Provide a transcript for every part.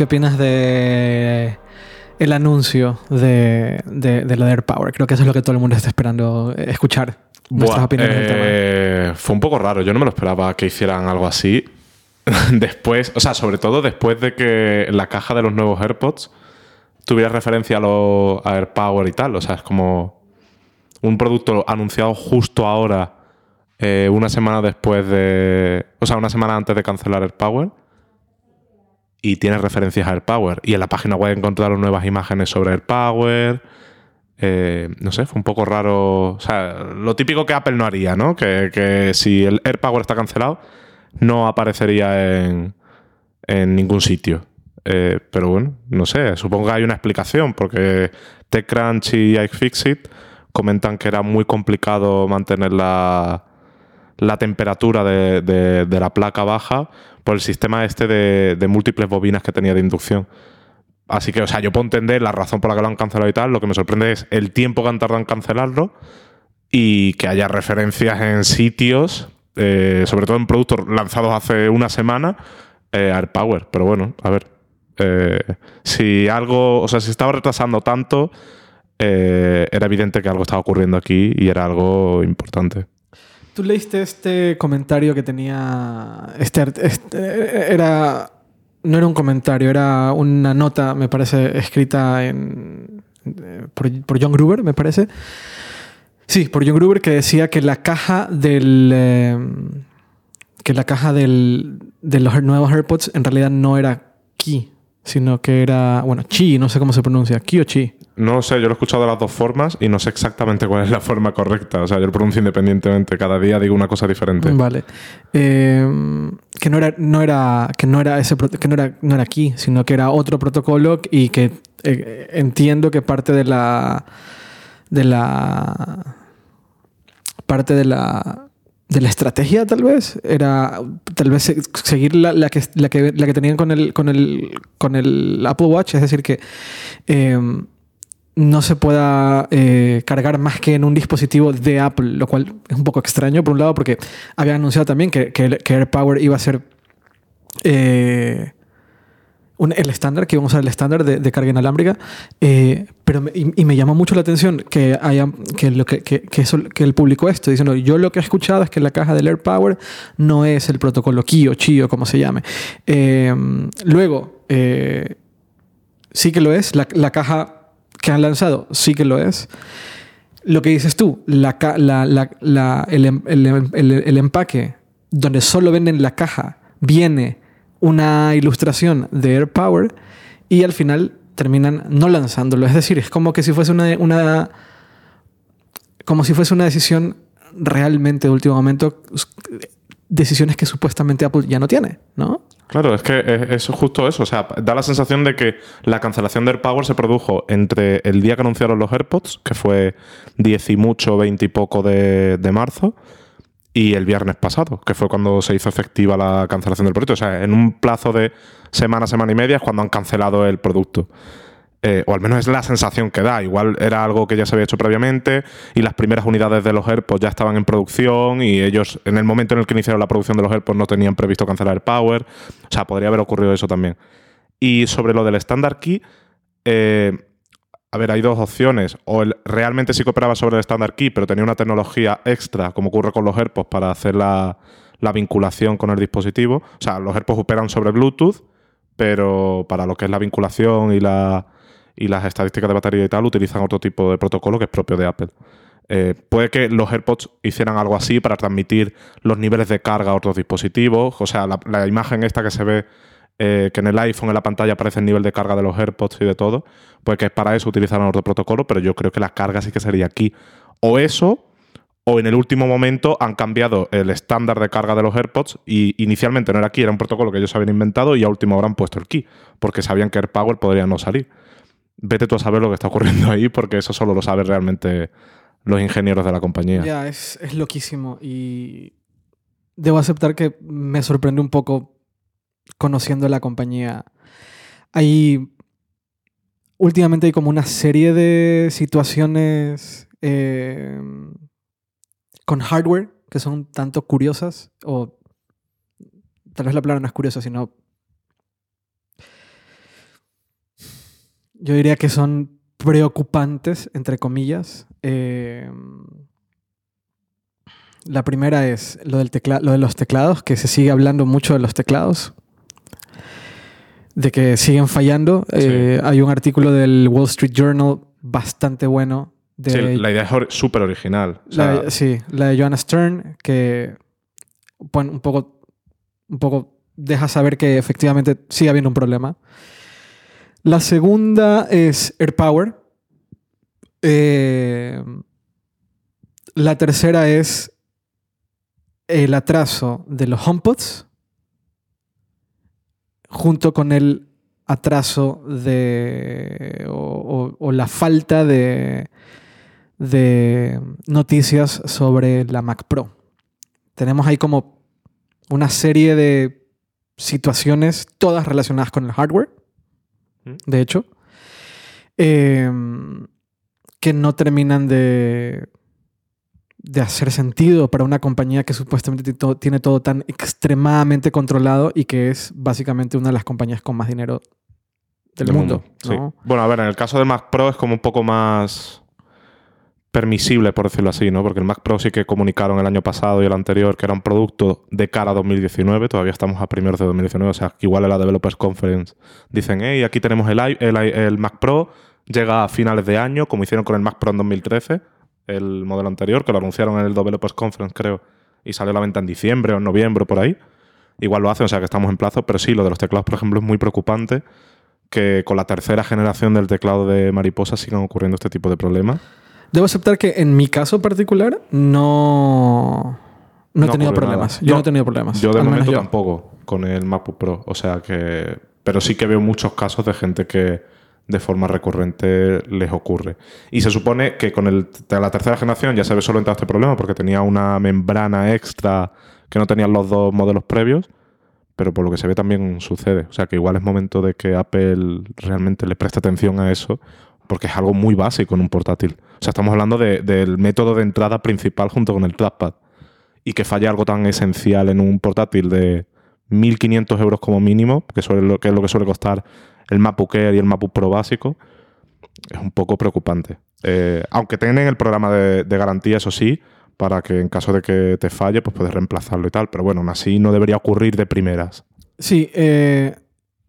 ¿qué opinas de el anuncio de, de, de lo de AirPower? Creo que eso es lo que todo el mundo está esperando escuchar. Nuestras Buah, opiniones del tema. eh, fue un poco raro. Yo no me lo esperaba que hicieran algo así. después, o sea, sobre todo después de que la caja de los nuevos AirPods tuviera referencia a, lo, a AirPower y tal. O sea, es como un producto anunciado justo ahora, eh, una semana después de. O sea, una semana antes de cancelar AirPower. Y tiene referencias a AirPower. Y en la página web encontraron nuevas imágenes sobre AirPower. Eh, no sé, fue un poco raro. O sea, lo típico que Apple no haría, ¿no? Que, que si el AirPower está cancelado, no aparecería en, en ningún sitio. Eh, pero bueno, no sé, supongo que hay una explicación, porque TechCrunch y iFixit comentan que era muy complicado mantener la, la temperatura de, la placa baja por el sistema este de, múltiples bobinas que tenía de inducción. Así que, o sea, yo puedo entender la razón por la que lo han cancelado y tal. Lo que me sorprende es el tiempo que han tardado en cancelarlo y que haya referencias en sitios, eh, sobre todo en productos lanzados hace una semana, eh, AirPower. Pero bueno, a ver. eh, si algo, o sea, si estaba retrasando tanto, eh, era evidente que algo estaba ocurriendo aquí y era algo importante. ¿Tú leíste este comentario que tenía... Este, este- era... No era un comentario, era una nota, me parece, escrita en, por, por John Gruber, me parece. Sí, por John Gruber, que decía que la caja del... eh, que la caja del, de los nuevos AirPods en realidad no era Key, sino que era... Bueno, Chi, no sé cómo se pronuncia. Key o Chi. No sé, yo lo he escuchado de las dos formas y no sé exactamente cuál es la forma correcta. O sea, yo lo pronuncio independientemente. Cada día digo una cosa diferente. Vale. Eh, que no era, no era, que no era ese que no era, no era aquí, sino que era otro protocolo y que eh, entiendo que parte de la de la parte de la de la estrategia tal vez era tal vez se- seguir la, la que, la, que, la que tenían con el, con, el, con el Apple Watch, es decir, que eh, no se pueda eh, cargar más que en un dispositivo de Apple, lo cual es un poco extraño por un lado porque habían anunciado también que, que, que AirPower iba a ser eh, un- el estándar, que íbamos a usar el estándar de, carga inalámbrica, eh, pero me- y, me llamó mucho la atención que, haya, que, lo que, que, eso, que publicó esto, diciendo, yo lo que he escuchado es que la caja del AirPower no es el protocolo Qi o Chi o como se llame. Luego, sí que lo es, la, la caja que han lanzado sí que lo es. Lo que dices tú, la, la- la- em- em- el- empaque donde solo venden la caja viene una ilustración de AirPower y al final terminan no lanzándolo. Es decir, es como que si fuese una, una como si fuese una decisión realmente de último momento, decisiones que supuestamente Apple ya no tiene, ¿no? Claro, es que es, justo eso. O sea, da la sensación de que la cancelación de AirPower se produjo entre el día que anunciaron los AirPods, que fue 10 y mucho, 20 y poco de, de marzo, y el viernes pasado, que fue cuando se hizo efectiva la cancelación del producto. O sea, en un plazo de semana, semana y media es cuando han cancelado el producto. Eh, o al menos es la sensación que da. Igual era algo que ya se había hecho previamente y las primeras unidades de los AirPods ya estaban en producción y ellos en el momento en el que iniciaron la producción de los AirPods no tenían previsto cancelar el Power. O sea, podría haber ocurrido eso también. Y sobre lo del Standard Key, eh, a ver, hay dos opciones. O el, realmente sí que operaba sobre el Standard Key, pero tenía una tecnología extra, como ocurre con los AirPods, para hacer la, la vinculación con el dispositivo. O sea, los AirPods operan sobre Bluetooth, pero para lo que es la vinculación y, la, y las estadísticas de batería y tal, utilizan otro tipo de protocolo que es propio de Apple. Eh, puede que los AirPods hicieran algo así para transmitir los niveles de carga a otros dispositivos. O sea, la, imagen esta que se ve eh, que en el iPhone en la pantalla aparece el nivel de carga de los AirPods y de todo, pues que para eso utilizaron otro protocolo, pero yo creo que la carga sí que sería aquí. O eso, o en el último momento han cambiado el estándar de carga de los AirPods y inicialmente no era aquí, era un protocolo que ellos habían inventado y a última hora han puesto el key, porque sabían que AirPower podría no salir. Vete tú a saber lo que está ocurriendo ahí, porque eso solo lo saben realmente los ingenieros de la compañía. Ya, es, es loquísimo y debo aceptar que me sorprende un poco conociendo la compañía. Hay últimamente hay como una serie de situaciones eh, con hardware que son tanto curiosas o tal vez la palabra no es curiosa, sino yo diría que son preocupantes, entre comillas. Eh, la primera es lo, del tecla- lo de los teclados, que se sigue hablando mucho de los teclados, de que siguen fallando. Eh, hay un artículo del Wall Street Journal bastante bueno. De, Sí, la idea es or- súper original. O sea, la, sí, la de Joanna Stern, que un poco, un poco deja saber que efectivamente sigue habiendo un problema. La segunda es AirPower. Eh, la tercera es el atraso de los HomePods junto con el atraso de o, la falta de, de noticias sobre la Mac Pro. Tenemos ahí como una serie de situaciones, todas relacionadas con el hardware. De hecho, em, que no terminan de, de hacer sentido para una compañía que supuestamente tiene todo tan extremadamente controlado y que es básicamente una de las compañías con más dinero del, del mundo. Bueno, a ver, en el caso del Mac Pro es como un poco más permisible, por decirlo así, ¿no? Porque el Mac Pro sí que comunicaron el año pasado y el anterior que era un producto de cara a 2019, todavía estamos a primeros de 2019, o sea, igual en la Developers Conference dicen, hey, aquí tenemos el, el, el Mac Pro, llega a finales de año, como hicieron con el Mac Pro en 2013, el modelo anterior, que lo anunciaron en el Developers Conference, creo, y salió a la venta en diciembre o en noviembre, por ahí. Igual lo hacen, o sea que estamos en plazo, pero sí, lo de los teclados, por ejemplo, es muy preocupante que con la tercera generación del teclado de mariposa sigan ocurriendo este tipo de problemas. Debo aceptar que en mi caso particular no, no he tenido problemas. nada. Yo no, No, he tenido problemas. Yo de momento yo. tampoco con el MacBook Pro, o sea que... Pero sí que veo muchos casos de gente que de forma recurrente les ocurre. Y se supone que con el, la tercera generación ya se había solventado este problema porque tenía una membrana extra que no tenían los dos modelos previos, pero por lo que se ve también sucede. O sea que igual es momento de que Apple realmente le preste atención a eso porque es algo muy básico en un portátil. O sea, estamos hablando de- del método de entrada principal junto con el trackpad. Y que falle algo tan esencial en un portátil de 1.500 euros como mínimo, que, es lo que suele costar el MacBook Air y el MacBook Pro básico, es un poco preocupante. Eh, aunque tienen el programa de, garantía, eso sí, para que en caso de que te falle, pues puedes reemplazarlo y tal. Pero bueno, aún así no debería ocurrir de primeras. Sí, eh,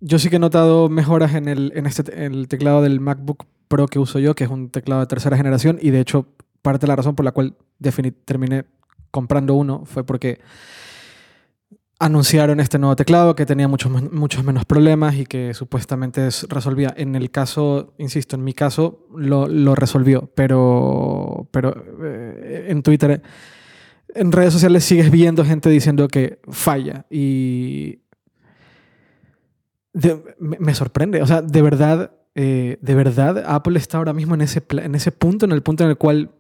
yo sí que he notado mejoras en el, en este, en el teclado del MacBook Pro que uso yo, que es un teclado de tercera generación, y de hecho, parte de la razón por la cual terminé comprando uno fue porque anunciaron este nuevo teclado que tenía muchos, muchos menos problemas y que supuestamente es- resolvía. En el caso, insisto, en mi caso lo, resolvió, pero, pero eh, en Twitter, en redes sociales sigues viendo gente diciendo que falla y me sorprende. O sea, de verdad, eh, de verdad, Apple está ahora mismo en ese, en ese punto, en el punto en el cual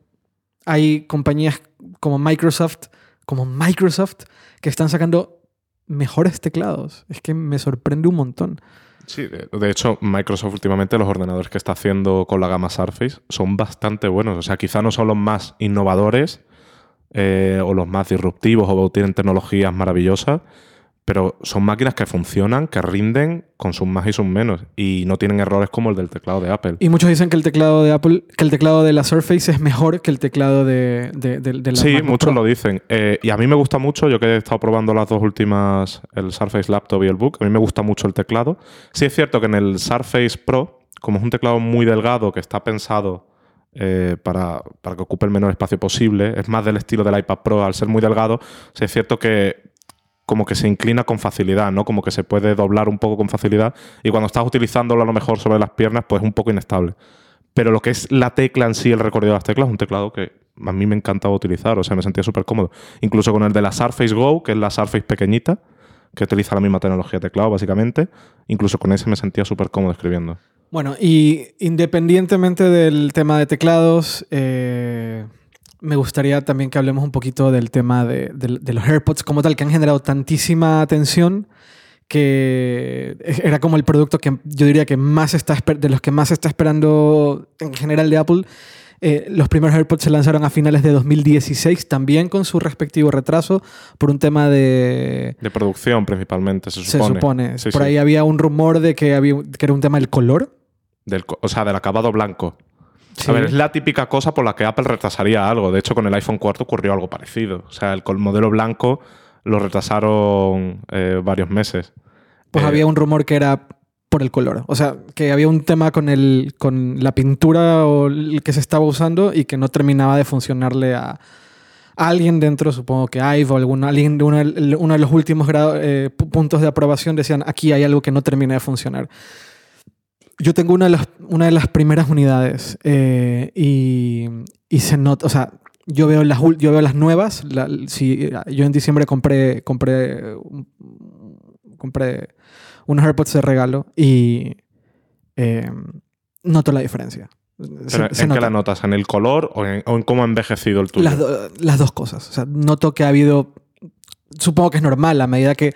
hay compañías como Microsoft, como Microsoft, que están sacando mejores teclados. Es que me sorprende un montón. Sí, de, de hecho, Microsoft últimamente los ordenadores que está haciendo con la gama Surface son bastante buenos. O sea, quizá no son los más innovadores eh, o los más disruptivos o tienen tecnologías maravillosas, pero son máquinas que funcionan, que rinden con sus más y sus menos y no tienen errores como el del teclado de Apple. Y muchos dicen que el teclado de Apple, que el teclado de la Surface es mejor que el teclado de, de, de- de la Sí, muchos Pro. lo dicen. Eh, y a mí me gusta mucho, yo que he estado probando las dos últimas, el Surface Laptop y el Book, a mí me gusta mucho el teclado. Sí es cierto que en el Surface Pro, como es un teclado muy delgado que está pensado eh, para, para que ocupe el menor espacio posible, es más del estilo del iPad Pro, al ser muy delgado, sí es cierto que como que se inclina con facilidad, ¿no? Como que se puede doblar un poco con facilidad y cuando estás utilizándolo a lo mejor sobre las piernas, pues es un poco inestable. Pero lo que es la tecla en sí, el recorrido de las teclas, es un teclado que a mí me encantaba utilizar, o sea, me sentía súper cómodo. Incluso con el de la Surface Go, que es la Surface pequeñita, que utiliza la misma tecnología de teclado, básicamente, incluso con ese me sentía súper cómodo escribiendo. Bueno, y independientemente del tema de teclados, eh, me gustaría también que hablemos un poquito del tema de, de- de los AirPods como tal, que han generado tantísima atención que era como el producto que yo diría que más está de los que más se está esperando en general de Apple. Eh, los primeros AirPods se lanzaron a finales de 2016, también con su respectivo retraso, por un tema de, De producción, principalmente, se se supone. supone. Sí, Por sí. ahí había un rumor de que, había, que era un tema del color Del, o sea, del acabado blanco. Sí. A ver, es la típica cosa por la que Apple retrasaría algo. De hecho, con el iPhone 4 ocurrió algo parecido. O sea, el, con el modelo blanco lo retrasaron eh, varios meses. Pues Eh, había un rumor que era por el color. O sea, que había un tema con, el, con la pintura o el que se estaba usando y que no terminaba de funcionarle a, a alguien dentro, supongo que Ive o algún, alguien de uno, de- uno de los últimos grado- eh, pu- puntos de aprobación decían aquí hay algo que no termina de funcionar. Yo tengo una de las, una de las primeras unidades eh, y, y se nota, o sea, yo veo las, yo veo las nuevas. la- si, yo en diciembre compré, compré, compré unos AirPods de regalo y eh, noto la diferencia. Se- Pero, se ¿En qué nota. la notas? ¿En el color o en, o en cómo ha envejecido el tuyo? Las, do- las dos cosas. O sea, noto que ha habido. Supongo que es normal a medida que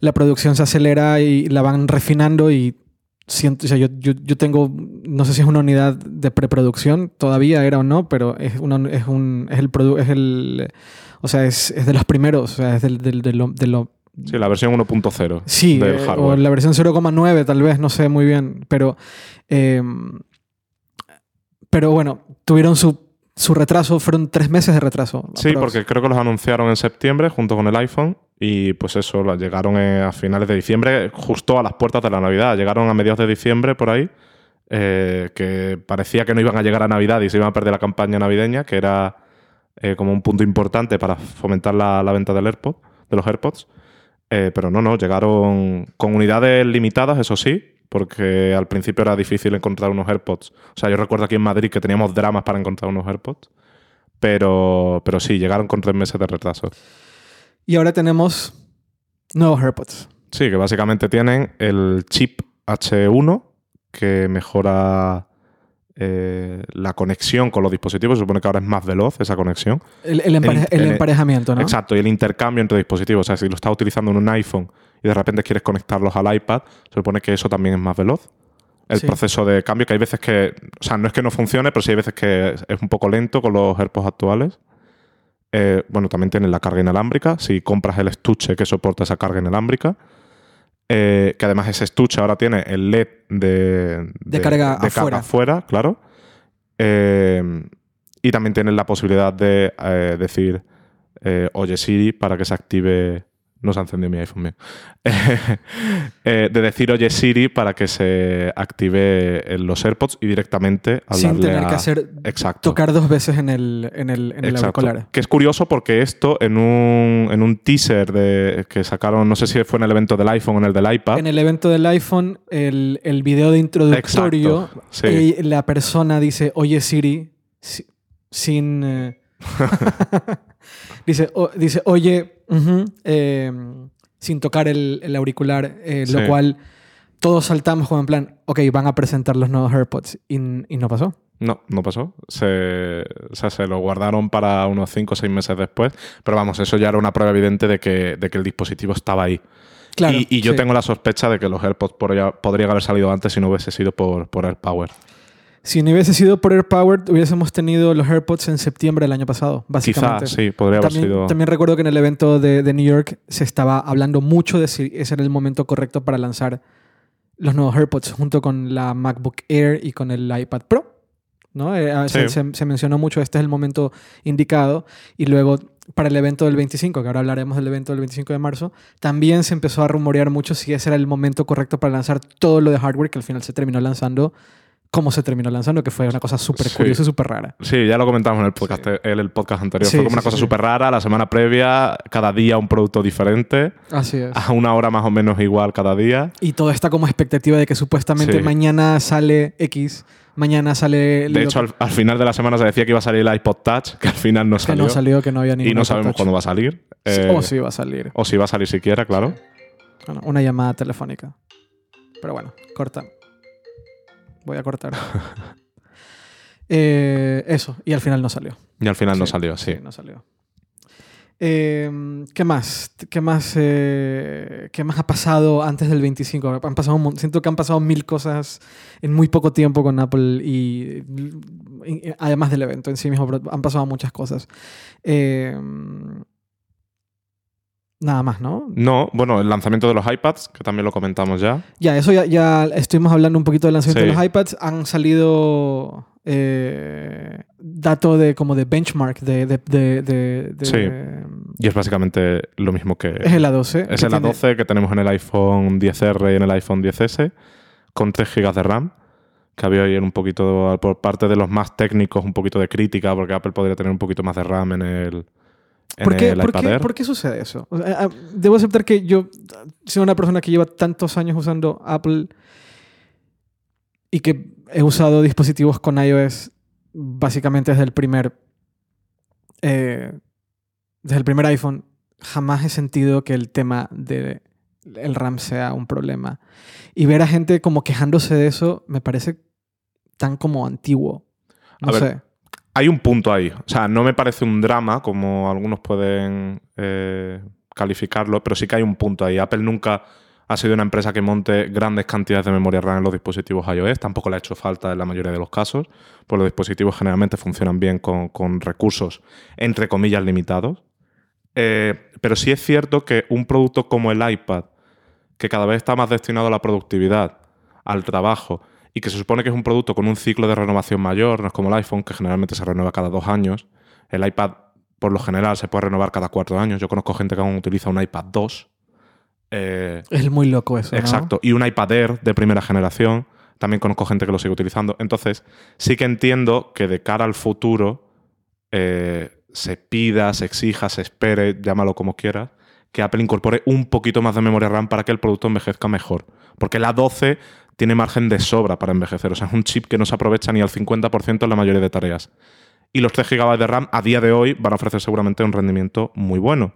la producción se acelera y la van refinando y siento, o sea, yo, yo, yo tengo, no sé si es una unidad de preproducción, todavía era o no, pero es, una, es, un, es el produ- es el, o sea, es, es de los primeros, o sea, es del, del- de lo, Sí, la versión 1.0 Sí, del eh, o hardware. la versión 0,9 tal vez, no sé muy bien, pero eh, pero bueno, tuvieron su, su retraso, fueron tres meses de retraso. Sí, porque creo que los anunciaron en septiembre junto con el iPhone y pues eso, llegaron eh, a finales de diciembre, justo a las puertas de la Navidad. Llegaron a mediados de diciembre por ahí, eh, que parecía que no iban a llegar a Navidad y se iban a perder la campaña navideña, que era eh, como un punto importante para fomentar la, la venta del AirPod, de los AirPods. Eh, pero no, no, llegaron con unidades limitadas, eso sí, porque al principio era difícil encontrar unos AirPods. O sea, yo recuerdo aquí en Madrid que teníamos dramas para encontrar unos AirPods. Pero, pero sí, llegaron con tres meses de retraso. Y ahora tenemos nuevos AirPods. Sí, que básicamente tienen el chip H1 que mejora eh, la conexión con los dispositivos. Se supone que ahora es más veloz esa conexión. El, el empareja- El- el el- emparejamiento, ¿no? Exacto, y el intercambio entre dispositivos. O sea, si lo estás utilizando en un iPhone y de repente quieres conectarlos al iPad, se supone que eso también es más veloz. El Sí. proceso de cambio, que hay veces que. O sea, no es que no funcione, pero sí hay veces que es- un poco lento con los AirPods actuales. Eh, bueno, también tienen la carga inalámbrica. Si compras el estuche que soporta esa carga inalámbrica. Eh, que además ese estuche ahora tiene el LED de, De carga de afuera. afuera, claro. Eh, y también tienen la posibilidad de eh, decir, oye Siri, para que se active... No se ha encendido mi iPhone bien. Eh, de decir, oye Siri, para que se active en los AirPods y directamente Sin hablarle tener a- que hacer Exacto. tocar dos veces en el, en el, en el Exacto. auricular. Que es curioso porque esto en un, en un teaser de, que sacaron, no sé si fue en el evento del iPhone o en el del iPad. En el evento del iPhone, el, el video de introductorio, Exacto, sí. eh, la persona dice, oye Siri, si- sin... eh, dice, o- dice, oye, eh, sin tocar el, el auricular, eh, lo cual todos saltamos como en plan, ok, van a presentar los nuevos AirPods y, y no pasó. No, no pasó. Se, o sea, se lo guardaron para unos 5 o 6 meses después. Pero vamos, eso ya era una prueba evidente de que, de que el dispositivo estaba ahí. Claro, y, y yo sí. tengo la sospecha de que los AirPods podría- podrían haber salido antes si no hubiese sido por, por AirPower. Si no hubiese sido por AirPowered, hubiésemos tenido los AirPods en septiembre del año pasado, básicamente. Quizás, sí, podría haber También, sido. también recuerdo que en el evento de, de New York se estaba hablando mucho de si ese era el momento correcto para lanzar los nuevos AirPods junto con la MacBook Air y con el iPad Pro. ¿no? Eh, ah, Sí. se- se mencionó mucho, este es el momento indicado. Y luego para el evento del 25, que ahora hablaremos del evento del 25 de marzo, también se empezó a rumorear mucho si ese era el momento correcto para lanzar todo lo de hardware, que al final se terminó lanzando como se terminó lanzando, que fue una cosa súper Sí. curiosa y súper rara. Sí, ya lo comentamos en el podcast, en el podcast anterior. Sí, Fue como sí, una sí, cosa sí. súper rara. La semana previa, cada día un producto diferente. Así es. A una hora más o menos igual cada día. Y todo está como expectativa de que supuestamente Sí. mañana sale X, mañana sale... De hecho, al, al final de la semana se decía que iba a salir el iPod Touch, que al final no que salió. no salió, que no había ningún y no iPod sabemos Touch. cuándo va a salir. Sí, Eh, O si va a salir. O si va a salir siquiera, claro. Bueno, una llamada telefónica. Pero bueno, corta. Voy a cortar. Eh, eso, y al final no salió. Y al final no Sí, salió, sí. no salió. Eh, ¿Qué más? ¿Qué más, eh, ¿Qué más ha pasado antes del 25? Han pasado, un siento que han pasado mil cosas en muy poco tiempo con Apple y, y- además del evento en sí mismo, pero han pasado muchas cosas. Eh, Nada más, ¿no? No, bueno, el lanzamiento de los iPads, que también lo comentamos ya. Ya, eso ya, ya estuvimos hablando un poquito del lanzamiento Sí. de los iPads. Han salido eh, datos de como de benchmark de... de, de, Sí. Y es básicamente lo mismo que... Es el A12. Es el tiene- A12 que tenemos en el iPhone 10R y en el iPhone 10S, con 3 GB de RAM, que había ahí un poquito, por parte de los más técnicos, un poquito de crítica, porque Apple podría tener un poquito más de RAM en el, ¿Por qué, por qué- por qué sucede eso? O sea, ah, debo aceptar que yo soy una persona que lleva tantos años usando Apple y que he usado dispositivos con iOS básicamente desde el primer eh, desde el primer iPhone. Jamás he sentido que el tema del RAM sea un problema. Y ver a gente como quejándose de eso me parece tan como antiguo. No A ver, sé. Hay un punto ahí. O sea, no me parece un drama, como algunos pueden eh, calificarlo, pero sí que hay un punto ahí. Apple nunca ha sido una empresa que monte grandes cantidades de memoria RAM en los dispositivos iOS. Tampoco le ha hecho falta en la mayoría de los casos, pues los dispositivos generalmente funcionan bien con, recursos, entre comillas, limitados. Eh, pero sí es cierto que un producto como el iPad, que cada vez está más destinado a la productividad, al trabajo, y que se supone que es un producto con un ciclo de renovación mayor, no es como el iPhone, que generalmente se renueva cada dos años. El iPad, por lo general, se puede renovar cada cuatro años. Yo conozco gente que aún utiliza un iPad 2. Eh, Es muy loco eso. ¿no? Exacto. Y un iPad Air de primera generación. También conozco gente que lo sigue utilizando. Entonces, sí que entiendo que de cara al futuro eh, se pida, se exija, se espere, llámalo como quieras, que Apple incorpore un poquito más de memoria RAM para que el producto envejezca mejor. Porque la 12 tiene margen de sobra para envejecer. O sea, es un chip que no se aprovecha ni al 50% en la mayoría de tareas. Y los 3 GB de RAM a día de hoy van a ofrecer seguramente un rendimiento muy bueno.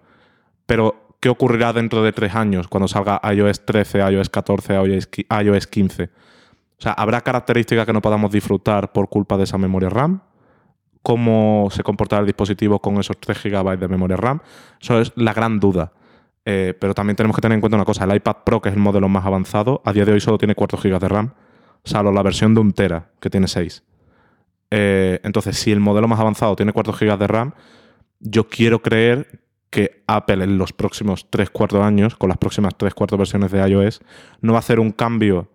Pero, ¿qué ocurrirá dentro de tres años cuando salga iOS 13, iOS 14, iOS qui- iOS 15? O sea, ¿habrá características que no podamos disfrutar por culpa de esa memoria RAM? ¿Cómo se comportará el dispositivo con esos 3 GB de memoria RAM? Eso es la gran duda. Eh, pero también tenemos que tener en cuenta una cosa. El iPad Pro, que es el modelo más avanzado, a día de hoy solo tiene 4 GB de RAM, salvo la versión de un Tera, que tiene 6. Eh, entonces, si el modelo más avanzado tiene 4 GB de RAM, yo quiero creer que Apple en los próximos 3-4 años, con las próximas 3-4 versiones de iOS, no va a hacer un cambio,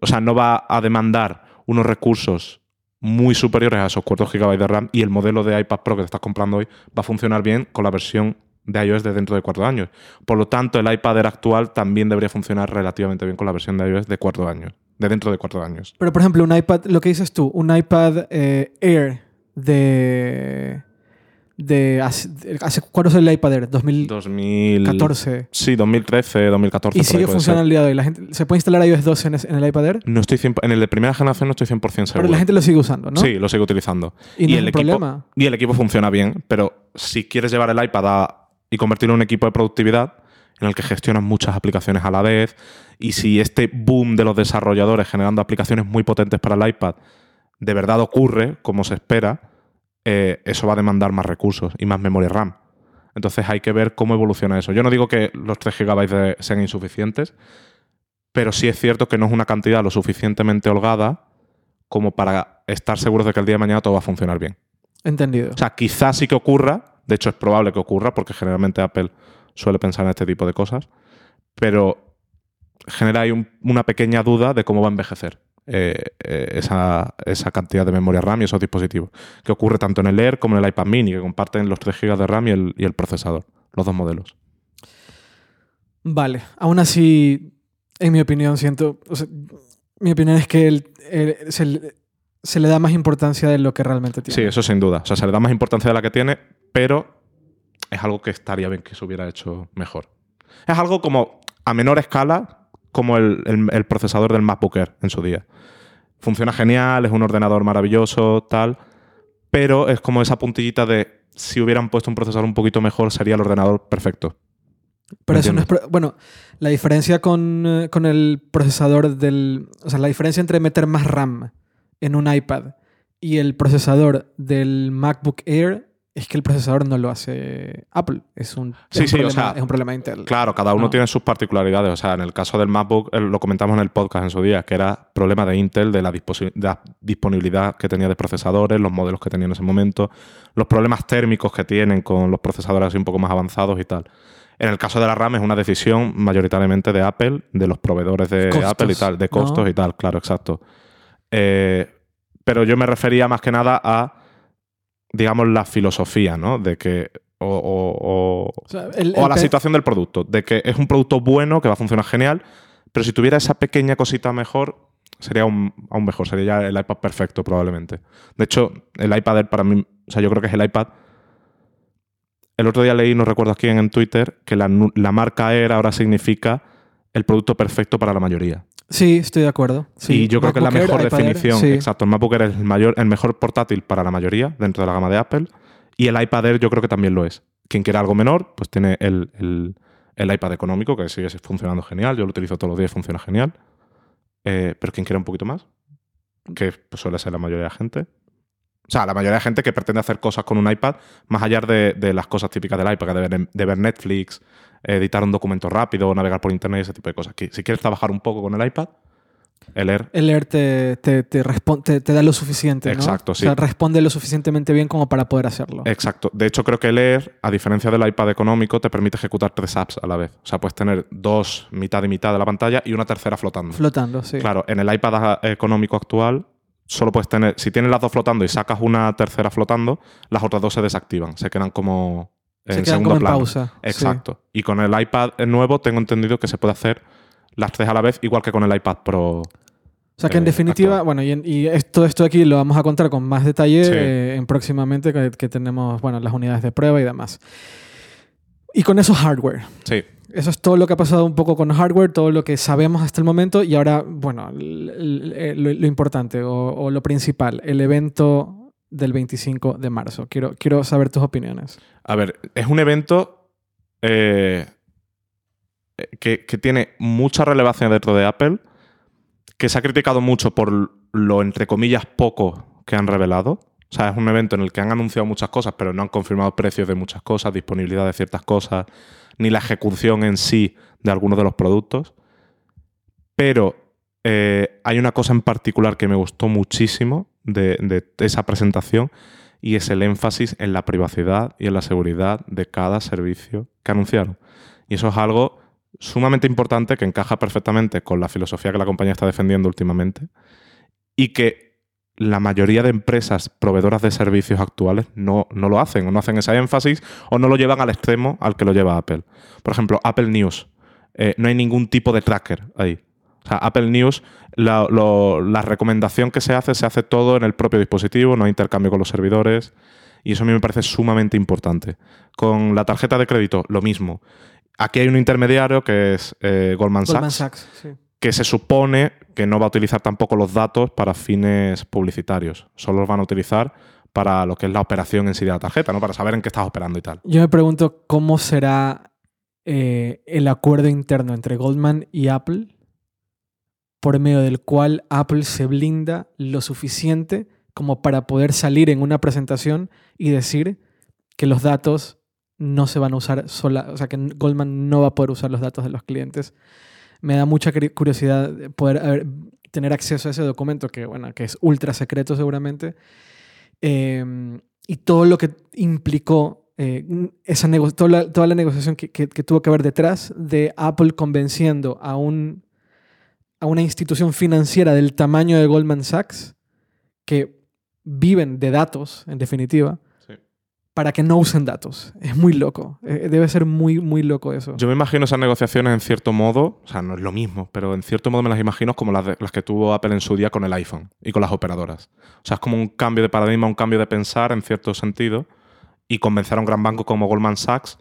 o sea, no va a demandar unos recursos muy superiores a esos 4 GB de RAM y el modelo de iPad Pro que te estás comprando hoy va a funcionar bien con la versión de iOS de dentro de 4 años. Por lo tanto, el iPad Air actual también debería funcionar relativamente bien con la versión de iOS de 4 años, de dentro de 4 años. Pero, por ejemplo, un iPad, lo que dices tú, un iPad eh, Air de. de hace, hace- ¿Cuándo es el iPad Air? 2014. 2000... Sí, 2013, 2014. Y sigue funcionando el día de hoy. La gente, ¿Se puede instalar iOS 12 en, el iPad Air? No estoy 100 en el de primera generación no estoy 100% seguro. Pero la gente lo sigue usando, ¿no? Sí, lo sigo utilizando. Y no es el equipo, problema. Y el equipo funciona bien, pero si quieres llevar el iPad a- y convertirlo en un equipo de productividad en el que gestionas muchas aplicaciones a la vez, y si este boom de los desarrolladores generando aplicaciones muy potentes para el iPad de verdad ocurre, como se espera, eh, eso va a demandar más recursos y más memoria RAM. Entonces hay que ver cómo evoluciona eso. Yo no digo que los 3 GB de- sean insuficientes, pero sí es cierto que no es una cantidad lo suficientemente holgada como para estar seguros de que el día de mañana todo va a funcionar bien. Entendido. O sea, quizás sí que ocurra, de hecho es probable que ocurra, porque generalmente Apple suele pensar en este tipo de cosas, pero genera ahí un- una pequeña duda de cómo va a envejecer eh, eh, esa, cantidad de memoria RAM y esos dispositivos, que ocurre tanto en el Air como en el iPad mini, que comparten los 3 GB de RAM y el, procesador, los dos modelos. Vale. Aún así, en mi opinión, siento. mi opinión es que el- se, le- da más importancia de lo que realmente tiene. Sí, eso sin duda. O sea, se le da más importancia de la que tiene, pero es algo que estaría bien que se hubiera hecho mejor. Es algo como a menor escala, como el, el- el procesador del MacBook Air en su día. Funciona genial, es un ordenador maravilloso, tal, pero es como esa puntillita de si hubieran puesto un procesador un poquito mejor, sería el ordenador perfecto. Pero ¿Me eso no es. Bueno, la diferencia con, eh, con el procesador del. O sea, la diferencia entre meter más RAM en un iPad y el procesador del MacBook Air es que el procesador no lo hace Apple. Es un, es Sí, o problema, sea, es un problema Intel. Claro, cada uno No. tiene sus particularidades. O sea, en el caso del MacBook, eh, lo comentamos en el podcast en su día, que era problema de Intel, de la, de la disponibilidad que tenía de procesadores, los modelos que tenía en ese momento, los problemas térmicos que tienen con los procesadores así un poco más avanzados y tal. En el caso de la RAM es una decisión mayoritariamente de Apple, de los proveedores de Costos, Apple y tal, de costos ¿no? y tal, claro, exacto. Eh, pero yo me refería más que nada a, digamos, la filosofía, ¿no? De que. O, o- o- O, sea, el- o a la situación del producto, de que es un producto bueno, que va a funcionar genial, pero si tuviera esa pequeña cosita mejor, sería aún, aún mejor, sería ya el iPad perfecto probablemente. De hecho, el iPad Air para mí, o sea, yo creo que es el iPad... El otro día leí, no recuerdo quién, en Twitter, que la, la marca Air ahora significa el producto perfecto para la mayoría. Sí, estoy de acuerdo. Sí, y yo creo que es la Air, mejor Air, definición, sí. exacto, el MacBook Air es el, mayor, el mejor portátil para la mayoría dentro de la gama de Apple. Y el iPad Air yo creo que también lo es. Quien quiera algo menor, pues tiene el, el- el iPad económico, que sigue funcionando genial. Yo lo utilizo todos los días, funciona genial. Eh, pero quien quiera un poquito más, que pues, suele ser la mayoría de la gente. O sea, la mayoría de gente que pretende hacer cosas con un iPad, más allá de, de las cosas típicas del iPad, de ver, de ver Netflix, editar un documento rápido, navegar por internet, ese tipo de cosas. Que si quieres trabajar un poco con el iPad, el Air El Air te, te, te, te- te da lo suficiente, ¿no? Exacto, O sea, sí. responde lo suficientemente bien como para poder hacerlo. Exacto. De hecho, creo que el Air, a diferencia del iPad económico, te permite ejecutar tres apps a la vez. O sea, puedes tener dos, mitad y mitad de la pantalla y una tercera flotando. Flotando, sí. Claro, en el iPad a- económico actual, solo puedes tener, si tienes las dos flotando y sacas una tercera flotando, las otras dos se desactivan. Se quedan como en Se segundo como en plano. pausa. sí. Exacto. Y con el iPad nuevo tengo entendido que se puede hacer las tres a la vez, igual que con el iPad Pro. O sea que en eh, definitiva, actual. bueno, y, en- todo esto aquí lo vamos a contar con más detalle Sí. eh, en próximamente que, que tenemos, bueno, las unidades de prueba y demás. Y con eso hardware. Sí. Eso es todo lo que ha pasado un poco con hardware, todo lo que sabemos hasta el momento y ahora, bueno, l- lo, lo importante o, o lo principal, el evento del 25 de marzo. Quiero, quiero saber tus opiniones. A ver, es un evento eh, que, que tiene mucha relevancia dentro de Apple, que se ha criticado mucho por lo, entre comillas, poco que han revelado. O sea, es un evento en el que han anunciado muchas cosas, pero no han confirmado precios de muchas cosas, disponibilidad de ciertas cosas, ni la ejecución en sí de algunos de los productos. Pero eh, hay una cosa en particular que me gustó muchísimo de, esa presentación y es el énfasis en la privacidad y en la seguridad de cada servicio que anunciaron. Y eso es algo sumamente importante que encaja perfectamente con la filosofía que la compañía está defendiendo últimamente y que la mayoría de empresas proveedoras de servicios actuales no, no lo hacen o no hacen ese énfasis o no lo llevan al extremo al que lo lleva Apple. Por ejemplo, Apple News. Eh, no hay ningún tipo de tracker ahí. O sea, Apple News, la, lo- la recomendación que se hace, se hace todo en el propio dispositivo, no hay intercambio con los servidores. Y eso a mí me parece sumamente importante. Con la tarjeta de crédito, lo mismo. Aquí hay un intermediario que es eh, Goldman, Goldman Sachs, Sachs, sí. que se supone que no va a utilizar tampoco los datos para fines publicitarios. Solo los van a utilizar para lo que es la operación en sí de la tarjeta, ¿no? Para saber en qué estás operando y tal. Yo me pregunto cómo será eh, el acuerdo interno entre Goldman y Apple, por medio del cual Apple se blinda lo suficiente como para poder salir en una presentación y decir que los datos no se van a usar sola, o sea, que Goldman no va a poder usar los datos de los clientes. Me da mucha curi- curiosidad de poder tener acceso a ese documento que, bueno, que es ultra secreto seguramente. Eh, y todo lo que implicó eh, esa toda, la, toda la negociación que, que- que tuvo que haber detrás de Apple convenciendo a, un, a una institución financiera del tamaño de Goldman Sachs, que viven de datos, en definitiva, Sí. para que no usen datos. Es muy loco. Eh, debe ser muy, muy loco eso. Yo me imagino esas negociaciones en cierto modo, o sea, no es lo mismo, pero en cierto modo me las imagino como las, de- las que tuvo Apple en su día con el iPhone y con las operadoras. O sea, es como un cambio de paradigma, un cambio de pensar en cierto sentido y convencer a un gran banco como Goldman Sachs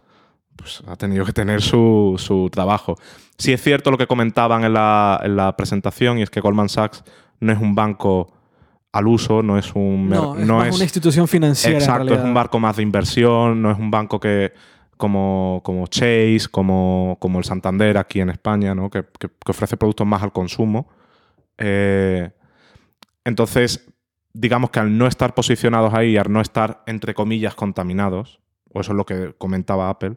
pues ha tenido que tener su, su trabajo. Sí es cierto lo que comentaban en la, en la presentación y es que Goldman Sachs no es un banco al uso, no es un... no, es más una institución financiera. Exacto, es un banco más de inversión, no es un banco que como, como Chase, como, como el Santander aquí en España, ¿no? que, que- que ofrece productos más al consumo. Eh, entonces, digamos que al no estar posicionados ahí, al no estar, entre comillas, contaminados, o eso es lo que comentaba Apple,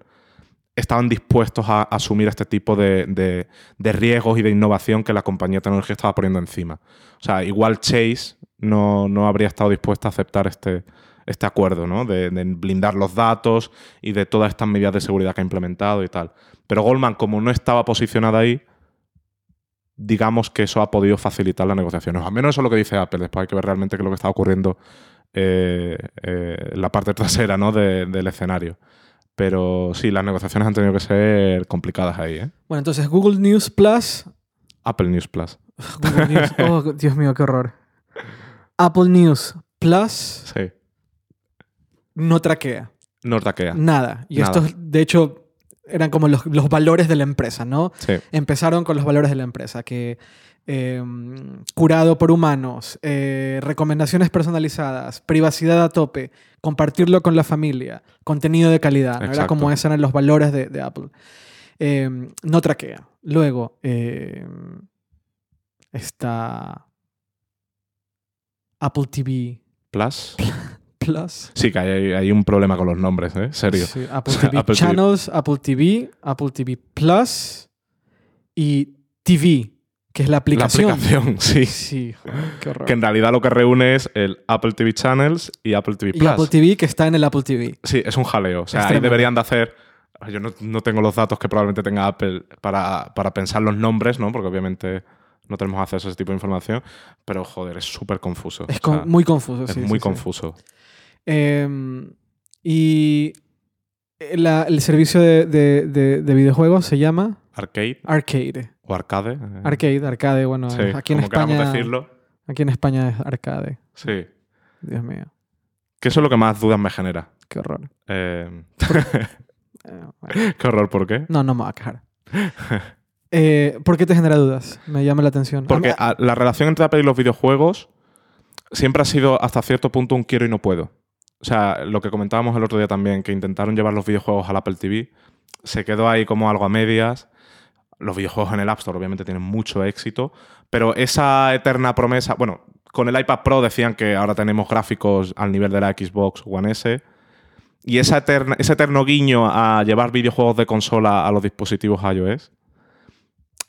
estaban dispuestos a asumir este tipo de, de- riesgos y de innovación que la compañía tecnológica estaba poniendo encima. O sea, igual Chase no, no habría estado dispuesta a aceptar este, este acuerdo, ¿no? De, blindar los datos y de todas estas medidas de seguridad que ha implementado y tal. Pero Goldman, como no estaba posicionada ahí, digamos que eso ha podido facilitar las negociaciones. Al menos eso es lo que dice Apple. Después hay que ver realmente qué es lo que está ocurriendo eh, eh, en la parte trasera ¿no? de- del escenario. Pero sí, las negociaciones han tenido que ser complicadas ahí. ¿eh? Bueno, entonces Google News Plus. Apple News Plus. Google News. Oh, Dios mío, qué horror. Apple News Plus Sí. no traquea. No taquea. Nada. Y Nada. estos, de hecho, eran como los, los valores de la empresa, ¿no? Sí. Empezaron con los valores de la empresa, que eh, curado por humanos, eh, recomendaciones personalizadas, privacidad a tope, compartirlo con la familia, contenido de calidad. ¿no? Era como esos eran los valores de, de Apple. Eh, no traquea. Luego eh, está Apple TV Plus. Plus. Sí, que hay, hay un problema con los nombres, ¿eh? Serio. Sí, Apple O sea, TV Apple TV. Channels, Apple TV, Apple TV Plus y TV, que es la La aplicación. aplicación, sí. Sí, joder, qué horror. Que en realidad lo que reúne es el Apple TV Channels y Apple TV y Plus. Apple TV que está en el Apple TV. Sí, es un jaleo. O sea, Es ahí deberían de hacer. Yo no, no tengo los datos que probablemente tenga Apple para, para pensar los nombres, ¿no? Porque obviamente no tenemos acceso a ese tipo de información. Pero joder, es súper confuso. Es O con- sea, muy confuso. es sí, muy sí, sí. confuso. Eh, y la- el servicio de, de- de- de videojuegos se llama Arcade Arcade. O Arcade. eh, Arcade, arcade, bueno, Sí, aquí en España. decirlo. Aquí en España es arcade. Sí. Dios mío, Que eso es lo que más dudas me genera. qué horror. Eh, Eh, bueno. qué horror, ¿por qué? No, no me voy a quejar. Eh, ¿Por qué te genera dudas? Me llama la atención. Porque a- la relación entre Apple y los videojuegos siempre ha sido hasta cierto punto un quiero y no puedo. O sea, lo que comentábamos el otro día también, que intentaron llevar los videojuegos al Apple TV, se quedó ahí como algo a medias. Los videojuegos en el App Store obviamente tienen mucho éxito, pero esa eterna promesa, bueno, con el iPad Pro decían que ahora tenemos gráficos al nivel de la Xbox One S, y esa eterna- ese eterno guiño a llevar videojuegos de consola a los dispositivos iOS,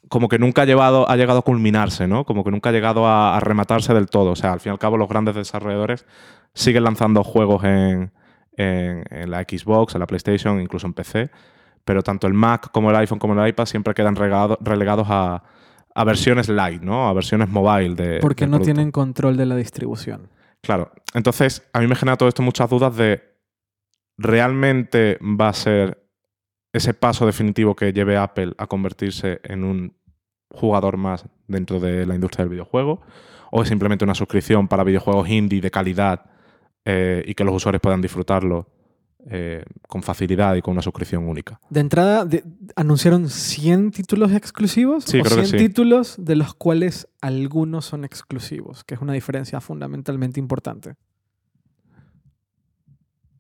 como que nunca ha, ha llegado a culminarse, ¿no? Como que nunca ha llegado a, rematarse del todo. O sea, al fin y al cabo, los grandes desarrolladores siguen lanzando juegos en- en la Xbox, en la PlayStation, incluso en PC. Pero tanto el Mac como el iPhone como el iPad siempre quedan relegados a, a versiones light, ¿no? A versiones mobile de. porque no producto. tienen control de la distribución. Claro. Entonces, a mí me genera todo esto muchas dudas de ¿realmente va a ser ese paso definitivo que lleve Apple a convertirse en un jugador más dentro de la industria del videojuego? ¿O es simplemente una suscripción para videojuegos indie de calidad eh, y que los usuarios puedan disfrutarlo eh, con facilidad y con una suscripción única? De entrada, de- anunciaron 100 títulos exclusivos. Sí, o creo que 100 sí. títulos de los cuales algunos son exclusivos, que es una diferencia fundamentalmente importante.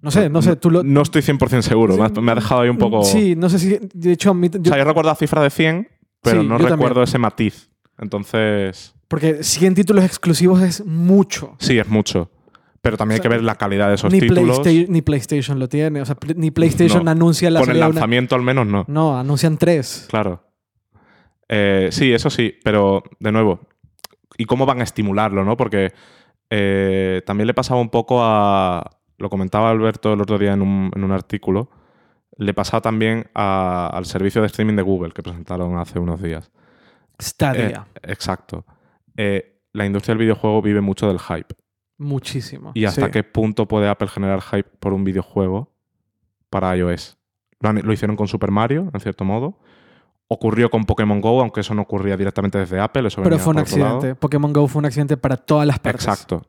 No sé, no sé, tú lo... No estoy 100% seguro. Me ha, me ha dejado ahí un poco... Sí, no sé si... De hecho, mí- yo- O sea, yo recuerdo la cifra de 100, pero Sí, no recuerdo también. ese matiz. Entonces... porque 100 títulos exclusivos es mucho. Sí, es mucho. Pero también O hay que ver la calidad de esos Ni, títulos. Playsta- ni PlayStation lo tiene. O sea, ni PlayStation No. anuncia la Con el una- lanzamiento al menos no. No, anuncian tres. Claro. Eh, sí, eso sí, pero de nuevo, ¿y cómo van a estimularlo, no? Porque eh, también le pasaba un poco a. Lo comentaba Alberto el otro día en un, en un artículo. Le pasaba también a- al servicio de streaming de Google que presentaron hace unos días. Stadia. Eh, exacto. Eh, la industria del videojuego vive mucho del hype. Muchísimo. ¿Y hasta Sí. qué punto puede Apple generar hype por un videojuego para iOS? Lo, han- lo hicieron con Super Mario, en cierto modo. Ocurrió con Pokémon Go, aunque eso no ocurría directamente desde Apple. Eso Pero fue un por accidente. Pokémon Go fue un accidente para todas las partes. Exacto.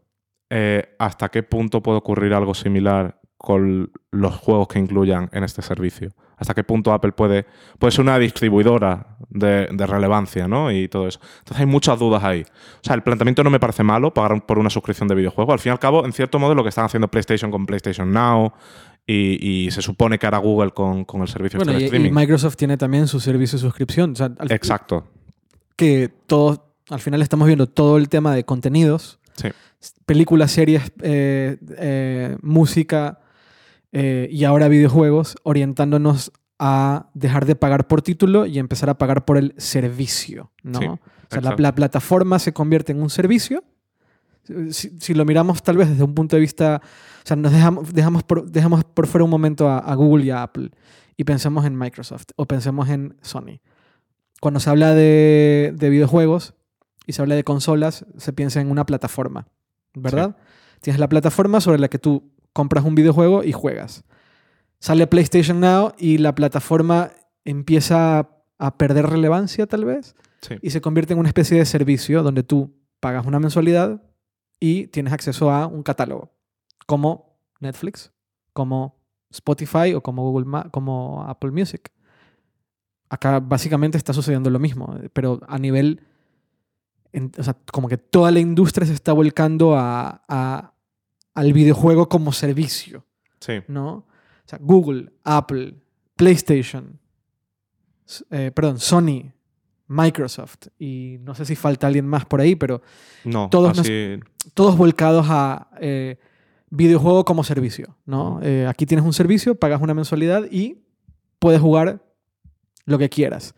Eh, ¿Hasta qué punto puede ocurrir algo similar con los juegos que incluyan en este servicio? ¿Hasta qué punto Apple puede, puede ser una distribuidora de, de relevancia, ¿no? Y todo eso. Entonces hay muchas dudas ahí. O sea, el planteamiento no me parece malo, pagar por una suscripción de videojuego. Al fin y al cabo, en cierto modo, lo que están haciendo PlayStation con PlayStation Now y, y se supone que hará Google con, con el servicio Bueno, este de y, y streaming. Microsoft tiene también su servicio de suscripción. O sea, al- Exacto. que todos, al final estamos viendo todo el tema de contenidos, Sí. películas, series, eh, eh, música eh, y ahora videojuegos, orientándonos a dejar de pagar por título y empezar a pagar por el servicio. ¿no? Sí, o sea, la, plataforma se convierte en un servicio. Si, si lo miramos tal vez desde un punto de vista O sea, nos dejamos, dejamos, por, dejamos por fuera un momento a, a Google y a Apple y pensemos en Microsoft o pensemos en Sony. Cuando se habla de, de videojuegos y se habla de consolas, se piensa en una plataforma, ¿verdad? Tienes la plataforma sobre la que tú compras un videojuego y juegas. Sale PlayStation Now y la plataforma empieza a perder relevancia tal vez Sí. y se convierte en una especie de servicio donde tú pagas una mensualidad y tienes acceso a un catálogo, como Netflix, como Spotify o como Google Ma- como Apple Music. Acá básicamente está sucediendo lo mismo, pero a nivel, en- o sea, como que toda la industria se está volcando a- a- al videojuego como servicio. Sí. ¿no? O sea, Google, Apple, PlayStation, eh, perdón, Sony, Microsoft y no sé si falta alguien más por ahí, pero No, Todos nos- así. todos volcados a eh, videojuego como servicio, ¿no? Eh, aquí tienes un servicio, pagas una mensualidad y puedes jugar lo que quieras.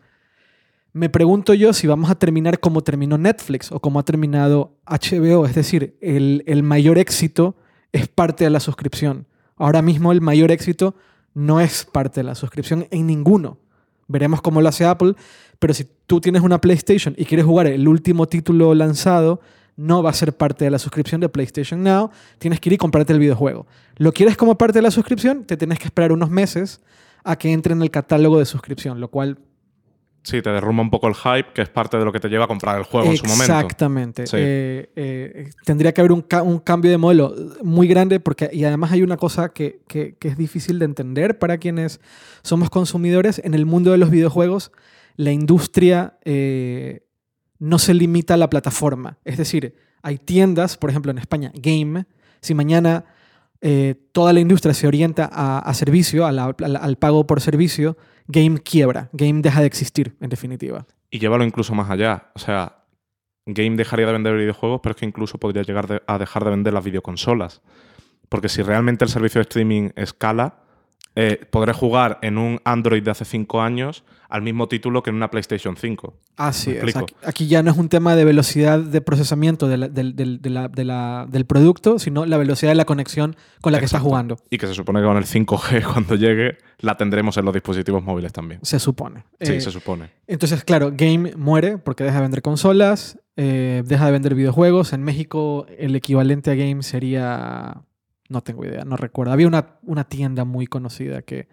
Me pregunto yo si vamos a terminar como terminó Netflix o como ha terminado HBO, es decir, el, el mayor éxito es parte de la suscripción. Ahora mismo el mayor éxito no es parte de la suscripción en ninguno. Veremos cómo lo hace Apple, pero si tú tienes una PlayStation y quieres jugar el último título lanzado, no va a ser parte de la suscripción de PlayStation Now. Tienes que ir y comprarte el videojuego. ¿Lo quieres como parte de la suscripción? Te tienes que esperar unos meses a que entre en el catálogo de suscripción, lo cual Sí, te derrumba un poco el hype, que es parte de lo que te lleva a comprar el juego en su momento. Exactamente. Sí. Eh, eh, tendría que haber un, ca- un cambio de modelo muy grande porque, y además hay una cosa que, que- que es difícil de entender para quienes somos consumidores. En el mundo de los videojuegos, la industria eh, no se limita a la plataforma. Es decir, hay tiendas, por ejemplo en España, Game. Si mañana toda la industria se orienta a, a servicio, a la- a la- al pago por servicio, Game quiebra. Game deja de existir, en definitiva. Y llévalo incluso más allá. O sea, Game dejaría de vender videojuegos, pero es que incluso podría llegar a dejar de vender las videoconsolas. Porque si realmente el servicio de streaming escala, eh, podré jugar en un Android de hace 5 años al mismo título que en una PlayStation 5. Así Me es. explico. Aquí, ya no es un tema de velocidad de procesamiento de la- de la- de la- del producto, sino la velocidad de la conexión con la que estás jugando. Y que se supone que con el 5G, cuando llegue, la tendremos en los dispositivos móviles también. Se supone. Sí, Eh, se supone. Entonces, claro, Game muere porque deja de vender consolas, eh, deja de vender videojuegos. En México el equivalente a Game sería... No tengo idea, no recuerdo. Había una, una tienda muy conocida que,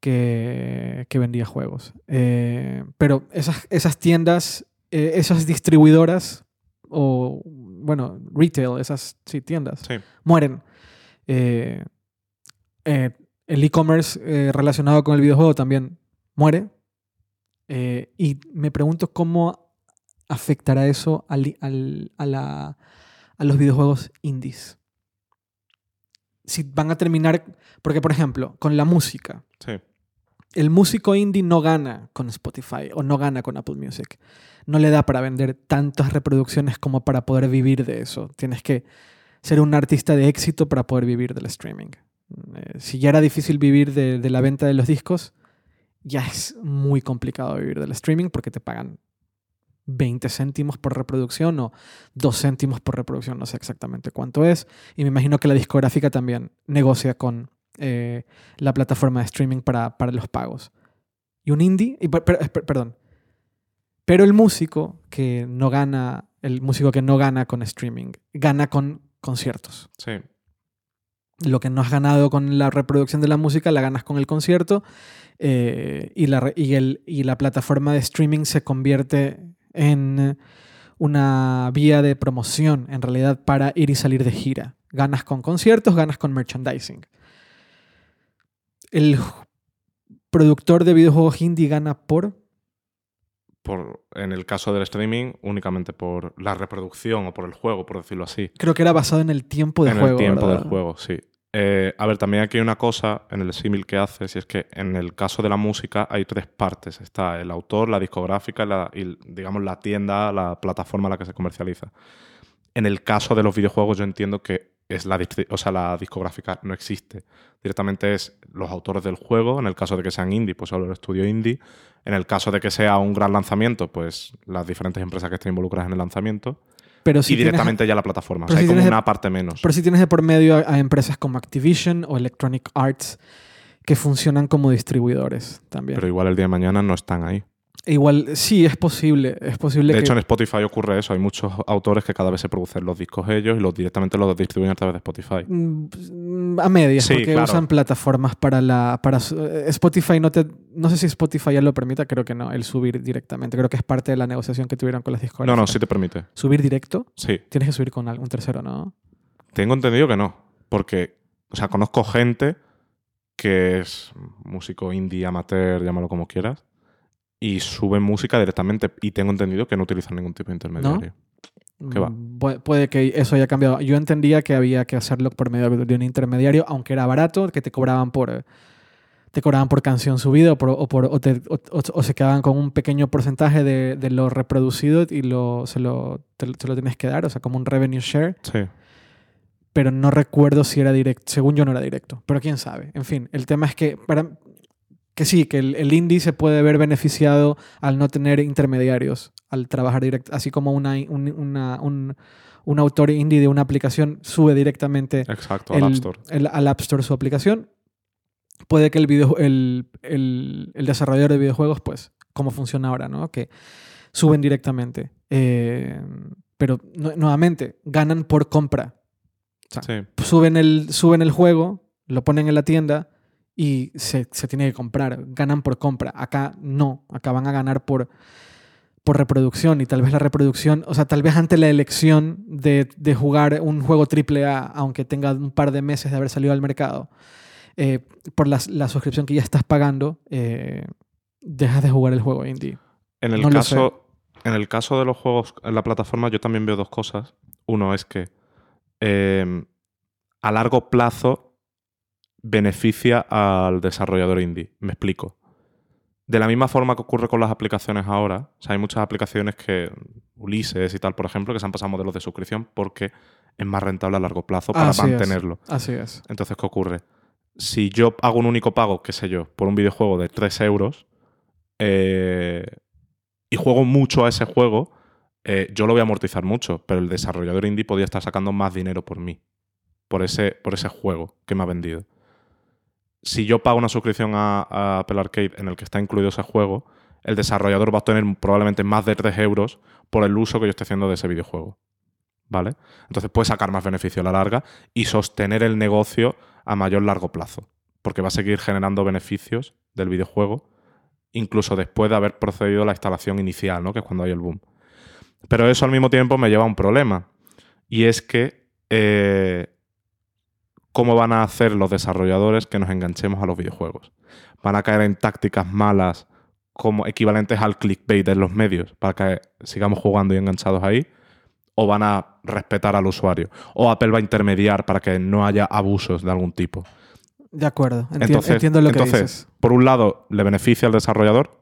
que, que vendía juegos. Eh, pero esas, esas tiendas, eh, esas distribuidoras o, bueno, retail, esas sí, tiendas, Sí. mueren. Eh, el e-commerce relacionado con el videojuego también muere. Y me pregunto cómo afectará eso al- al- a, la- a los videojuegos indies. Si van a terminar, porque por ejemplo, con la música, Sí. el músico indie no gana con Spotify o no gana con Apple Music. No le da para vender tantas reproducciones como para poder vivir de eso. Tienes que ser un artista de éxito para poder vivir del streaming. Eh, si ya era difícil vivir de, de la venta de los discos, ya es muy complicado vivir del streaming porque te pagan 20 céntimos por reproducción o 2 céntimos por reproducción, no sé exactamente cuánto es. Y me imagino que la discográfica también negocia con eh, la plataforma de streaming para, para los pagos. Y un indie, y per- per- per- perdón, pero el músico que no gana, el músico que no gana con streaming, gana con conciertos. Sí. Lo que no has ganado con la reproducción de la música, la ganas con el concierto eh, y, la, y, el- y la plataforma de streaming se convierte en una vía de promoción, en realidad, para ir y salir de gira. Ganas con conciertos, ganas con merchandising. El productor de videojuegos indie gana por... Por, en el caso del streaming, únicamente por la reproducción o por el juego, por decirlo así. Creo que era basado en el tiempo de en juego. el tiempo ¿verdad? del juego, sí. Eh, a ver, también aquí hay una cosa en el símil que haces, y es que en el caso de la música hay tres partes. Está el autor, la discográfica y, digamos, la tienda, la plataforma a la que se comercializa. En el caso de los videojuegos yo entiendo que es la, o sea, la discográfica no existe. Directamente es los autores del juego, en el caso de que sean indie, pues solo el estudio indie. En el caso de que sea un gran lanzamiento, pues las diferentes empresas que estén involucradas en el lanzamiento. Pero si y tienes- directamente ya la plataforma. O si hay como una parte menos. Pero si tienes de por medio a, a empresas como Activision o Electronic Arts que funcionan como distribuidores también. Pero igual el día de mañana no están ahí. Igual, sí, es posible. Es posible De que... hecho, en Spotify ocurre eso. Hay muchos autores que cada vez se producen los discos ellos y los directamente los distribuyen a través de Spotify. Mm, A medias, Sí, porque claro. usan plataformas para la. Para eh, Spotify no te. No sé si Spotify ya lo permita, creo que no, el subir directamente. Creo que es parte de la negociación que tuvieron con las discográficas. No, no, sí te permite. ¿Subir directo? Sí. Tienes que subir con algún tercero, ¿no? Tengo entendido que no. Porque, o sea, conozco gente que es músico indie, amateur, llámalo como quieras, y suben música directamente. Y tengo entendido que no utilizan ningún tipo de intermediario. ¿Qué va? Mm, pu- Puede que eso haya cambiado. Yo entendía que había que hacerlo por medio de un intermediario, aunque era barato, que te cobraban por. Te cobraban por canción subida o, por- o, por- o te- o- o- o se quedaban con un pequeño porcentaje de, de lo reproducido y lo, se, lo, te, lo- te lo tienes que dar, o sea, como un revenue share. Sí. pero no recuerdo si era directo. Según yo no era directo, pero quién sabe. En fin, el tema es que, para, que sí, que el, el indie se puede ver beneficiado al no tener intermediarios, al trabajar directo, así como una, un, una- un, un autor indie de una aplicación sube directamente Exacto, el- al App Store. el- al App Store su aplicación. Puede que el, video, el, el- el desarrollador de videojuegos, pues, como funciona ahora, ¿no? Que suben directamente. Eh, pero nu- nuevamente, ganan por compra. sea, Sí. Suben el, suben el juego, lo ponen en la tienda y se, se tiene que comprar. Ganan por compra. Acá no. Acá van a ganar por, por reproducción y tal vez la reproducción, o sea, tal vez ante la elección de, de jugar un juego AAA, aunque tenga un par de meses de haber salido al mercado, eh, por las- la, suscripción que ya estás pagando, eh, dejas de jugar el juego indie. En el, No caso, en el caso de los juegos en la plataforma, yo también veo dos cosas. Uno es que eh, a largo plazo beneficia al desarrollador indie. Me explico. De la misma forma que ocurre con las aplicaciones ahora, o sea, hay muchas aplicaciones que, Ulises y tal, por ejemplo, que se han pasado a modelos de suscripción porque es más rentable a largo plazo para Así es. mantenerlo. Así es. Entonces, ¿qué ocurre? Si yo hago un único pago, qué sé yo, por un videojuego de 3 euros eh, y juego mucho a ese juego, eh, yo lo voy a amortizar mucho, pero el desarrollador indie podría estar sacando más dinero por mí, por ese, por ese juego que me ha vendido. Si yo pago una suscripción a, a Apple Arcade en el que está incluido ese juego, el desarrollador va a obtener probablemente más de 3 euros por el uso que yo estoy haciendo de ese videojuego. ¿Vale? Entonces puede sacar más beneficio a la larga y sostener el negocio a mayor largo plazo, porque va a seguir generando beneficios del videojuego, incluso después de haber procedido a la instalación inicial, ¿no? que es cuando hay el boom. Pero eso al mismo tiempo me lleva a un problema, y es que eh, ¿cómo van a hacer los desarrolladores que nos enganchemos a los videojuegos? ¿Van a caer en tácticas malas como equivalentes al clickbait de los medios para que sigamos jugando y enganchados ahí? ¿O van a respetar al usuario? ¿O Apple va a intermediar para que no haya abusos de algún tipo? De acuerdo. Enti- Entonces, entiendo lo que entonces, dices. por un lado, le beneficia al desarrollador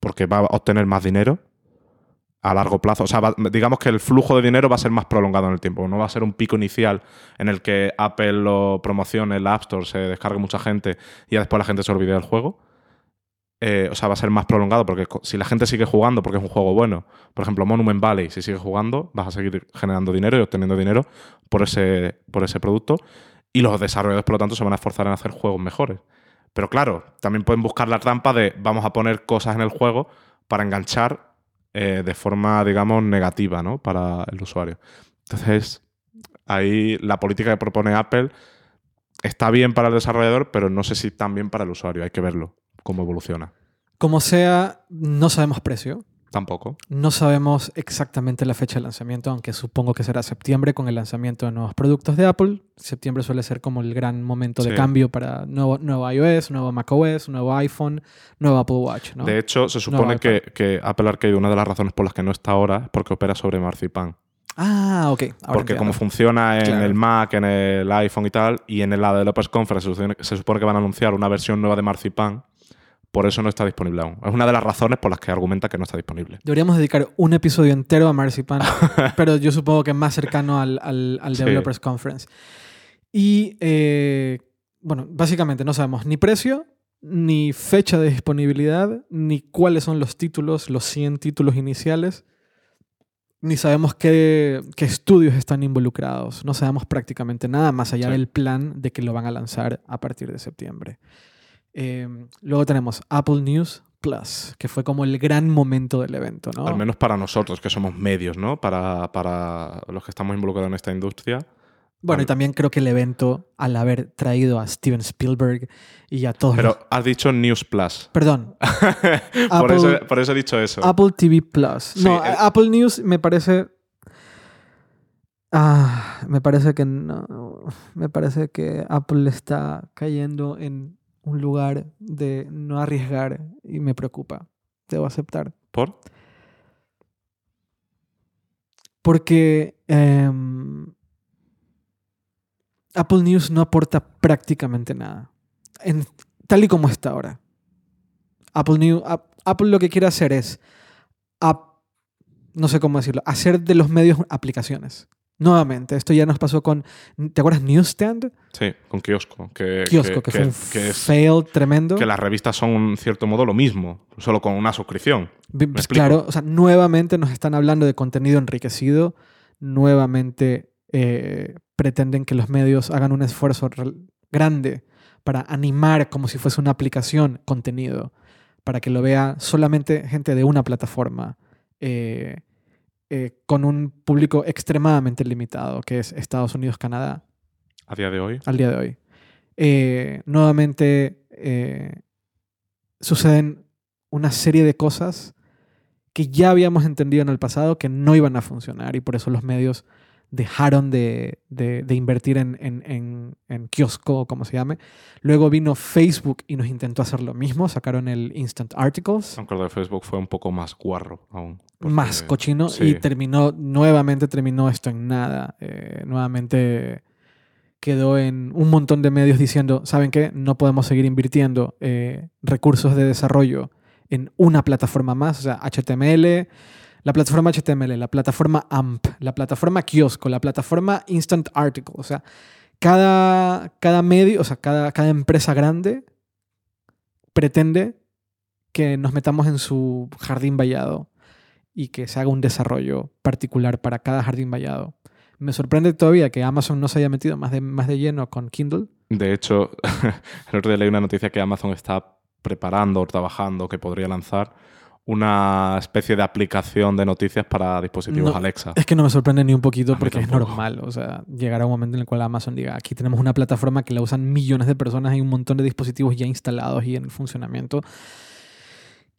porque va a obtener más dinero a largo plazo. O sea, digamos que el flujo de dinero va a ser más prolongado en el tiempo. No va a ser un pico inicial en el que Apple lo promocione, el App Store se descargue mucha gente y ya después la gente se olvide del juego. Eh, o sea, va a ser más prolongado porque si la gente sigue jugando porque es un juego bueno, por ejemplo, Monument Valley, si sigues jugando, vas a seguir generando dinero y obteniendo dinero por ese, por ese producto. Y los desarrolladores, por lo tanto, se van a esforzar en hacer juegos mejores. Pero claro, también pueden buscar la trampa de vamos a poner cosas en el juego para enganchar eh, de forma, digamos, negativa ¿no? para el usuario. Entonces, ahí la política que propone Apple está bien para el desarrollador, pero no sé si tan bien para el usuario. Hay que verlo, cómo evoluciona. Como sea, no sabemos precio. Tampoco. No sabemos exactamente la fecha de lanzamiento, aunque supongo que será septiembre con el lanzamiento de nuevos productos de Apple. Septiembre suele ser como el gran momento de Sí. cambio para nuevo, nuevo iOS, nuevo macOS, nuevo iPhone, nuevo Apple Watch. ¿no? De hecho, se supone que, que Apple Arcade, una de las razones por las que no está ahora, es porque opera sobre Marzipan. Ah, ok. Ahora Porque entiendo. como funciona en Claro. el Mac, en el iPhone y tal, y en la Developers Conference se supone, se supone que van a anunciar una versión nueva de Marzipan, por eso no está disponible aún. Es una de las razones por las que argumenta que no está disponible. Deberíamos dedicar un episodio entero a Marzipan, pero yo supongo que más cercano al, al- al Sí. Developers Conference. Y, eh, bueno, básicamente no sabemos ni precio, ni fecha de disponibilidad, ni cuáles son los títulos, los 100 títulos iniciales. Ni sabemos qué, qué estudios están involucrados. No sabemos prácticamente nada más allá Sí. del plan de que lo van a lanzar a partir de septiembre. Eh, luego tenemos Apple News Plus, que fue como el gran momento del evento, ¿no? Al menos para nosotros, que somos medios, ¿no? Para, para los que estamos involucrados en esta industria. Bueno, y también creo que el evento, al haber traído a Steven Spielberg y a todos los- Pero has dicho News Plus. Perdón, por, eso, por eso he dicho eso. Apple TV Plus. Sí, no, el- Apple News me parece. Ah, me parece que no. Me parece que Apple está cayendo en un lugar de no arriesgar y me preocupa. Debo aceptar. ¿Por? Porque em, Apple News no aporta prácticamente nada. En- tal y como está ahora. Apple, News, Ap- Apple lo que quiere hacer es, ap- no sé cómo decirlo, hacer de los medios aplicaciones. Nuevamente, esto ya nos pasó con, ¿te acuerdas Newsstand? Sí, con kiosco. Que, Kiosco, que, fue un que es- fail tremendo. que las revistas son, en cierto modo, lo mismo, solo con una suscripción. Pues claro, o sea, nuevamente nos están hablando de contenido enriquecido, nuevamente eh, pretenden que los medios hagan un esfuerzo grande para animar como si fuese una aplicación contenido, para que lo vea solamente gente de una plataforma, eh, eh, con un público extremadamente limitado, que es Estados Unidos, Canadá A día de hoy. al día de hoy. Eh, nuevamente eh, suceden una serie de cosas que ya habíamos entendido en el pasado que no iban a funcionar y por eso los medios dejaron de, de- de invertir en, en, en- en kiosco o como se llame. Luego vino Facebook y nos intentó hacer lo mismo, sacaron el Instant Articles, Aunque de Facebook fue un poco más guarro aún. porque- más cochino sí. y terminó, nuevamente terminó esto en nada. Eh, nuevamente quedó en un montón de medios diciendo, ¿saben qué? No podemos seguir invirtiendo eh, recursos de desarrollo en una plataforma más, o sea, HTML, la plataforma HTML, la plataforma AMP, la plataforma Kiosco, la plataforma Instant Article, o sea, cada, cada medio, o sea, cada, cada empresa grande pretende que nos metamos en su jardín vallado y que se haga un desarrollo particular para cada jardín vallado. Me sorprende todavía que Amazon no se haya metido más de, más de lleno con Kindle. De hecho, el otro día leí una noticia que Amazon está preparando o trabajando que podría lanzar una especie de aplicación de noticias para dispositivos No, Alexa. Es que no me sorprende ni un poquito porque es normal. O sea, llegará un momento en el cual Amazon diga, aquí tenemos una plataforma que la usan millones de personas, hay un montón de dispositivos ya instalados y en funcionamiento.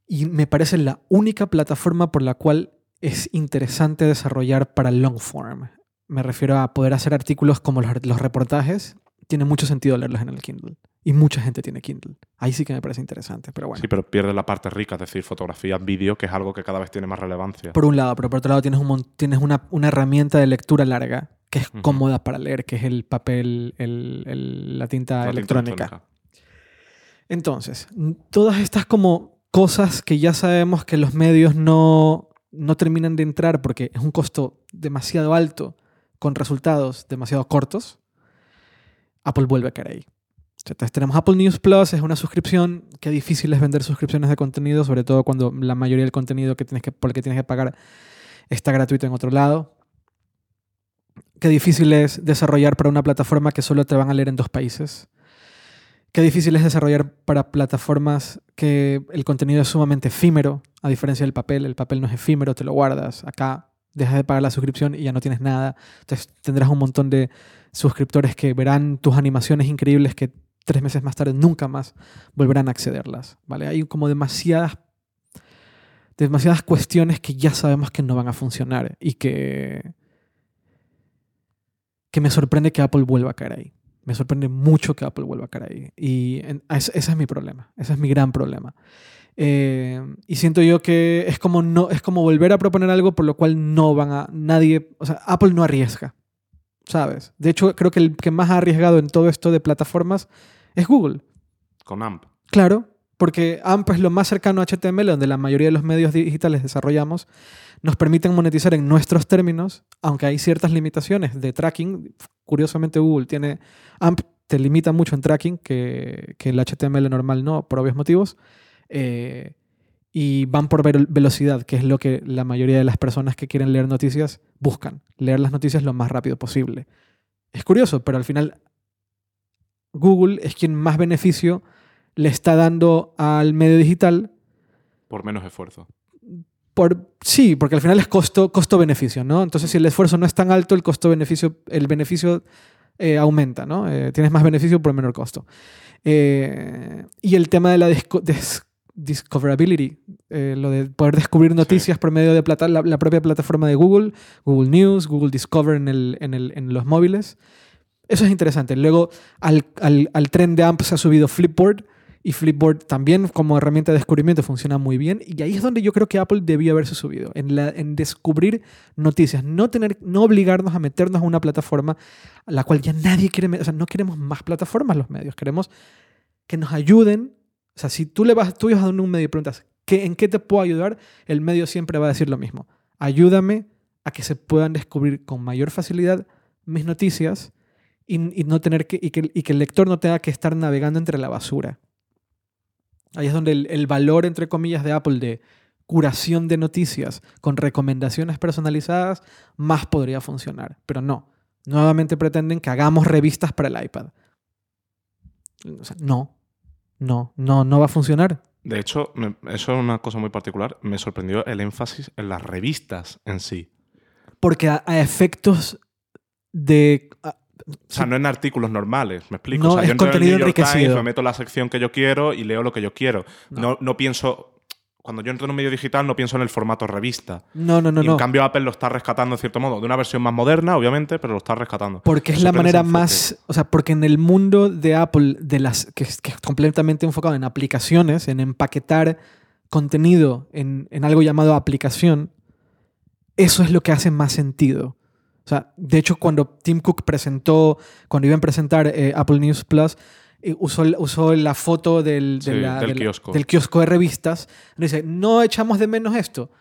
Y me parece la única plataforma por la cual es interesante desarrollar para long form. Me refiero a poder hacer artículos como los, los reportajes. Tiene mucho sentido leerlos en el Kindle. Y mucha gente tiene Kindle. Ahí sí que me parece interesante, pero bueno. Sí, pero pierde la parte rica, es decir, fotografía, vídeo, que es algo que cada vez tiene más relevancia. Por un lado, pero por otro lado tienes, un, tienes una, una herramienta de lectura larga que es cómoda para leer, que es el papel, el- el- la tinta La tinta electrónica. Entonces, todas estas como cosas que ya sabemos que los medios no, no terminan de entrar porque es un costo demasiado alto con resultados demasiado cortos, Apple vuelve a caer ahí. Entonces tenemos Apple News Plus, es una suscripción, que difícil es vender suscripciones de contenido, sobre todo cuando la mayoría del contenido que tienes que, por el que tienes que pagar está gratuito en otro lado. Qué difícil es desarrollar para una plataforma que solo te van a leer en dos países. Qué difícil es desarrollar para plataformas que el contenido es sumamente efímero, a diferencia del papel. El papel no es efímero, te lo guardas. Acá dejas de pagar la suscripción y ya no tienes nada. Entonces tendrás un montón de suscriptores que verán tus animaciones increíbles que tres meses más tarde nunca más volverán a accederlas. ¿vale? Hay como demasiadas, demasiadas cuestiones que ya sabemos que no van a funcionar y que, que me sorprende que Apple vuelva a caer ahí. Me sorprende mucho que Apple vuelva a caer ahí. Y en- es- ese es mi problema. Ese es mi gran problema. Eh, y siento yo que es como, no, es como volver a proponer algo por lo cual no van a... Nadie... O sea, Apple no arriesga. ¿Sabes? De hecho, creo que el que más ha arriesgado en todo esto de plataformas es Google. Con AMP. Claro, porque AMP es lo más cercano a HTML, donde la mayoría de los medios digitales desarrollamos, nos permiten monetizar en nuestros términos, aunque hay ciertas limitaciones de tracking. Curiosamente, Google tiene AMP, te limita mucho en tracking, que, que el HTML normal no, por obvios motivos. Eh, y van por velocidad, que es lo que la mayoría de las personas que quieren leer noticias buscan, leer las noticias lo más rápido posible. Es curioso, pero al final Google es quien más beneficio le está dando al medio digital Por menos esfuerzo. por, sí, porque al final es costo, costo-beneficio, ¿no? Entonces, si el esfuerzo no es tan alto, el costo-beneficio, el beneficio eh, aumenta, ¿no? Eh, tienes más beneficio por menor costo. Eh, y el tema de la disco- des- discoverability, lo de poder descubrir noticias por medio de plata- la, la propia plataforma de Google, Google News, Google Discover en, el- en el- en los móviles. Eso es interesante. Luego, al, al- al tren de AMP se ha subido Flipboard. Y Flipboard también como herramienta de descubrimiento funciona muy bien. Y ahí es donde yo creo que Apple debió haberse subido, en, descubrir noticias, no, tener, no obligarnos a meternos a una plataforma a la cual ya nadie quiere, o sea, no queremos más plataformas los medios, queremos que nos ayuden. O sea, si tú le vas, tú vas a un medio y preguntas, ¿qué, ¿en qué te puedo ayudar? El medio siempre va a decir lo mismo. Ayúdame a que se puedan descubrir con mayor facilidad mis noticias y, y no tener que, y que, y que el lector no tenga que estar navegando entre la basura. Ahí es donde el, el valor, entre comillas, de Apple de curación de noticias con recomendaciones personalizadas más podría funcionar. Pero no. Nuevamente pretenden que hagamos revistas para el iPad. O sea, no. No, no, no va a funcionar. De hecho, me- eso es una cosa muy particular. Me sorprendió el énfasis en las revistas en sí. Porque a, a efectos de... a- O sea, no en artículos normales, me explico. No, o sea, es yo entro en el contenido New York Times, me meto la sección que yo quiero y leo lo que yo quiero. No. No, no pienso. Cuando yo entro en un medio digital, no pienso en el formato revista. no, no, no, y no. en cambio, Apple lo está rescatando en cierto modo, de una versión más moderna, obviamente, pero lo está rescatando. Porque es Me la manera más, o sea, porque en el mundo de Apple, de las, que, que es completamente enfocado en aplicaciones, en empaquetar contenido en, en algo llamado aplicación, eso es lo que hace más sentido. O sea, de hecho, cuando Tim Cook presentó, cuando iban a presentar eh, Apple News Plus, eh, usó, usó la foto del, de Sí, la- del de la- kiosco. del kiosco de revistas. Dice, ¿no echamos de menos esto?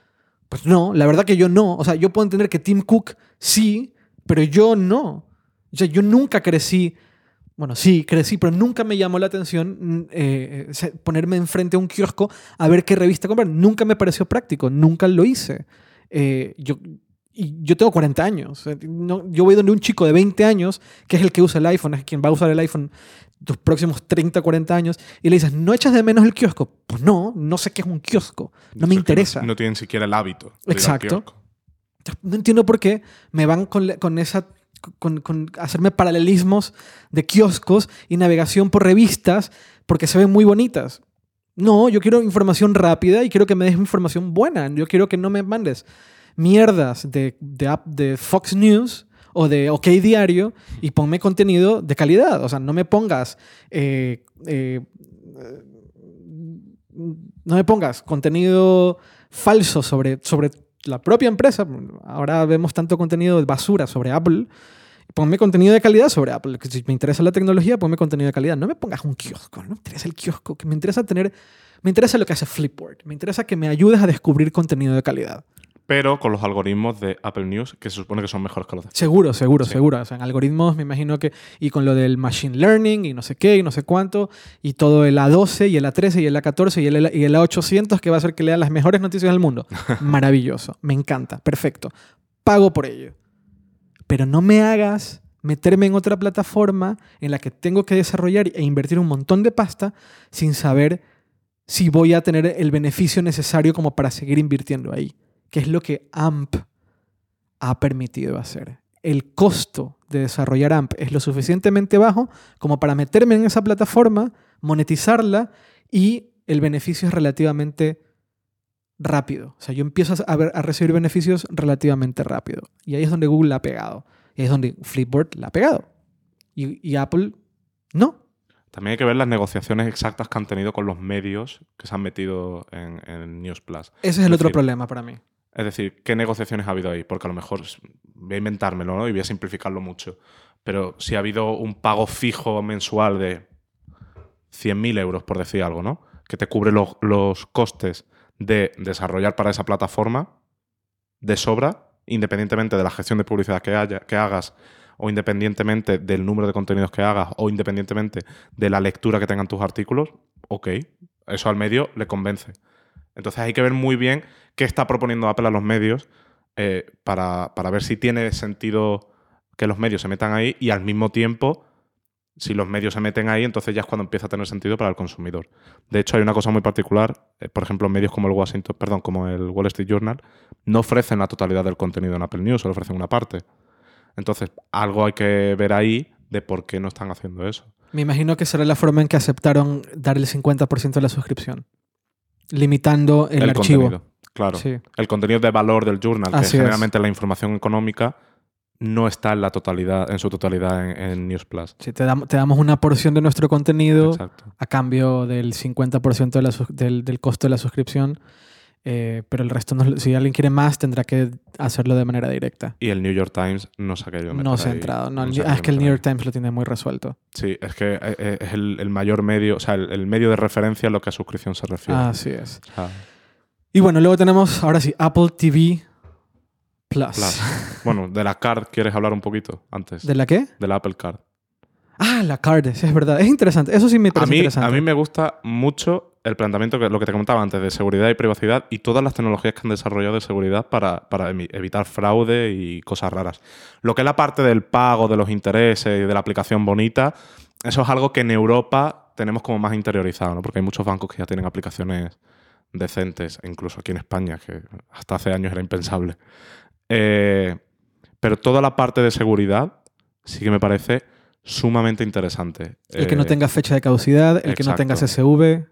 Pues no, la verdad que yo no. O sea, yo puedo entender que Tim Cook sí, pero yo no. O sea, yo nunca crecí, bueno, sí, crecí, pero nunca me llamó la atención mm, eh, se- ponerme enfrente a un kiosco a ver qué revista comprar. Nunca me pareció práctico, nunca lo hice. Eh, yo, y yo tengo 40 años. Eh, no- yo voy donde un chico de 20 años, que es el que usa el iPhone, es quien va a usar el iPhone los próximos 30, 40 años, y le dices, ¿no echas de menos el kiosco? Pues no, no sé qué es un kiosco, no me interesa. No, tienen siquiera el hábito. de Exacto. No entiendo por qué me van con, con esa. Con, con hacerme paralelismos de kioscos y navegación por revistas porque se ven muy bonitas. No, yo quiero información rápida y quiero que me des información buena. Yo quiero que no me mandes mierdas de, de, Fox News o de OK Diario y ponme contenido de calidad. O sea, no me pongas. eh, eh, no me pongas contenido falso sobre, sobre la propia empresa. Ahora vemos tanto contenido de basura sobre Apple. Ponme contenido de calidad sobre Apple. Si me interesa la tecnología, ponme contenido de calidad. No me pongas un kiosco. No me interesa el kiosco. Me interesa tener. Me interesa lo que hace Flipboard. Me interesa que me ayudes a descubrir contenido de calidad. Pero con los algoritmos de Apple News, que se supone que son mejores que los de Seguro, seguro, Sí. seguro. O sea, en algoritmos me imagino que. Y con lo del machine learning y no sé qué y no sé cuánto. Y todo el A12 y el A13 y el A14 y el, y el A800 que va a hacer que lean las mejores noticias del mundo. Maravilloso. Me encanta. Perfecto. Pago por ello. Pero no me hagas meterme en otra plataforma en la que tengo que desarrollar e invertir un montón de pasta sin saber si voy a tener el beneficio necesario como para seguir invirtiendo ahí. Que es lo que AMP ha permitido hacer. El costo de desarrollar AMP es lo suficientemente bajo como para meterme en esa plataforma, monetizarla y el beneficio es relativamente rápido. O sea, yo empiezo a, ver- a recibir beneficios relativamente rápido. Y ahí es donde Google la ha pegado. Y ahí es donde Flipboard la ha pegado. Y, y Apple no. También hay que ver las negociaciones exactas que han tenido con los medios que se han metido en, en News Plus. Ese es el otro problema para mí. Es decir, ¿qué negociaciones ha habido ahí? Porque a lo mejor voy a inventármelo ¿no? y voy a simplificarlo mucho. Pero si ha habido un pago fijo mensual de 100.000 euros, por decir algo, ¿no? Que te cubre los, costes de desarrollar para esa plataforma de sobra, independientemente de la gestión de publicidad que hagas o independientemente del número de contenidos que hagas o independientemente de la lectura que tengan tus artículos, ok, eso al medio le convence. Entonces hay que ver muy bien qué está proponiendo Apple a los medios eh, para, para ver si tiene sentido que los medios se metan ahí y al mismo tiempo si los medios se meten ahí, entonces ya es cuando empieza a tener sentido para el consumidor. De hecho, hay una cosa muy particular, eh, por ejemplo, medios como el Washington, perdón, como el Wall Street Journal, no ofrecen la totalidad del contenido en Apple News, solo ofrecen una parte. Entonces, algo hay que ver ahí de por qué no están haciendo eso. Me imagino que será la forma en que aceptaron dar el 50% de la suscripción, limitando el, archivo. Contenido, claro. Sí. El contenido de valor del journal, Así que es. generalmente la información económica no está en la totalidad, en su totalidad en, en News Plus. Sí, te, dam- te damos una porción de nuestro contenido Exacto. a cambio del 50% de la del, del costo de la suscripción, eh, pero el resto, no- si alguien quiere más, tendrá que hacerlo de manera directa. Y el New York Times no se ha querido meter No se ha entrado. No, el- se ha ah, es que el New ahí. York Times lo tiene muy resuelto. Sí, es que eh, eh, es el, el mayor medio, o sea, el, el medio de referencia en lo que a suscripción se refiere. Así es. Y bueno, luego tenemos, ahora sí, Apple TV Plus. Plus. bueno, de la card, ¿quieres hablar un poquito antes? ¿De la qué? De la Apple Card. Ah, la card, es verdad. Es interesante. Eso sí me A parece mí, interesante. a mí me gusta mucho el planteamiento, que lo que te comentaba antes, de seguridad y privacidad y todas las tecnologías que han desarrollado de seguridad para, evitar fraude y cosas raras. Lo que es la parte del pago, de los intereses y de la aplicación bonita, eso es algo que en Europa tenemos como más interiorizado, ¿no? porque hay muchos bancos que ya tienen aplicaciones decentes, incluso aquí en España, que hasta hace años era impensable. Eh, pero toda la parte de seguridad sí que me parece sumamente interesante. el que no Eh, tenga fecha de caducidad, el que no tenga. CSV.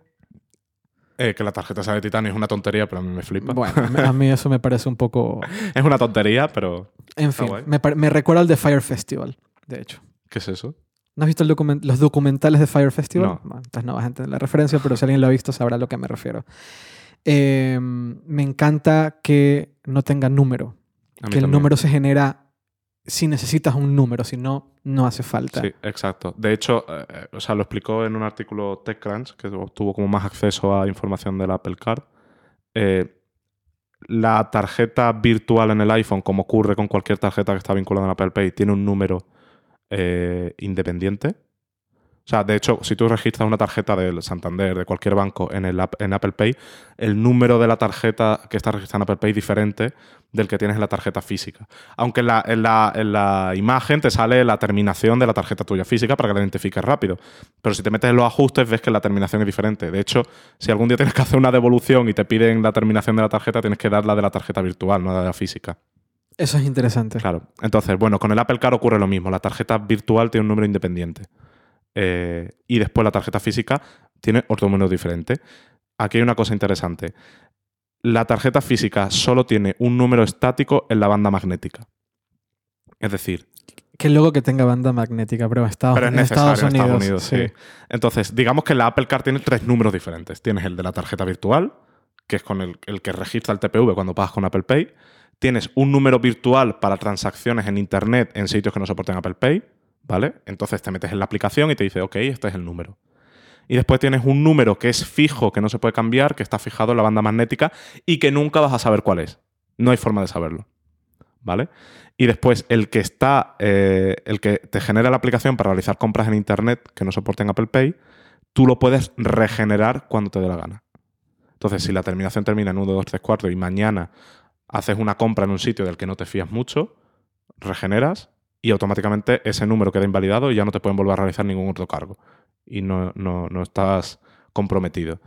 Eh, que la tarjeta sea de titanio es una tontería, pero a mí me flipa. Bueno, a mí- eso me parece un poco... es una tontería, pero En fin, me, recuerda al de Fire Festival, de hecho. ¿qué es eso? ¿No has visto el document- los documentales de Fire Festival? No. Bueno, entonces no vas a entender la referencia, pero si alguien lo ha visto sabrá a lo que me refiero. Eh, me encanta que no tenga número. Que el también. número se genera si necesitas un número, si no, no hace falta. Sí, exacto. De hecho, eh, eh, o sea, lo explicó en un artículo TechCrunch, que tuvo como más acceso a información del Apple Card. Eh, la tarjeta virtual en el iPhone, como ocurre con cualquier tarjeta que está vinculada en Apple Pay, tiene un número independiente. O sea, de hecho, si tú registras una tarjeta del Santander, de cualquier banco en, el en Apple Pay, el número de la tarjeta que está registrada en Apple Pay es diferente del que tienes en la tarjeta física. Aunque en la, en la- en la imagen te sale la terminación de la tarjeta tuya física para que la identifiques rápido. Pero si te metes en los ajustes, ves que la terminación es diferente. De hecho, si algún día tienes que hacer una devolución y te piden la terminación de la tarjeta, tienes que dar la de la tarjeta virtual, no la de la física. Eso es interesante. Claro. Entonces, bueno, con el Apple Card ocurre lo mismo. La tarjeta virtual tiene un número independiente. Eh, y después la tarjeta física tiene otro número diferente. Aquí hay una cosa interesante. La tarjeta física solo tiene un número estático en la banda magnética. Es decir, Que luego que tenga banda magnética, pero en Estados, pero es en necesario Estados en Unidos. Estados Unidos. sí. Entonces, digamos que la Apple Card tiene tres números diferentes. Tienes el de la tarjeta virtual, que es con el, el que registra el TPV cuando pagas con Apple Pay. Tienes un número virtual para transacciones en Internet en sitios que no soporten Apple Pay, ¿vale? Entonces te metes en la aplicación y te dice, ok, este es el número. Y después tienes un número que es fijo, que no se puede cambiar, que está fijado en la banda magnética y que nunca vas a saber cuál es. No hay forma de saberlo. ¿Vale? Y después el que está, eh, el que te genera la aplicación para realizar compras en Internet que no soporten Apple Pay, tú lo puedes regenerar cuando te dé la gana. Entonces, si la terminación termina en 1, 2, 3, 4 y mañana haces una compra en un sitio del que no te fías mucho, regeneras y automáticamente ese número queda invalidado y ya no te pueden volver a realizar ningún otro cargo. Y no, no- no estás comprometido.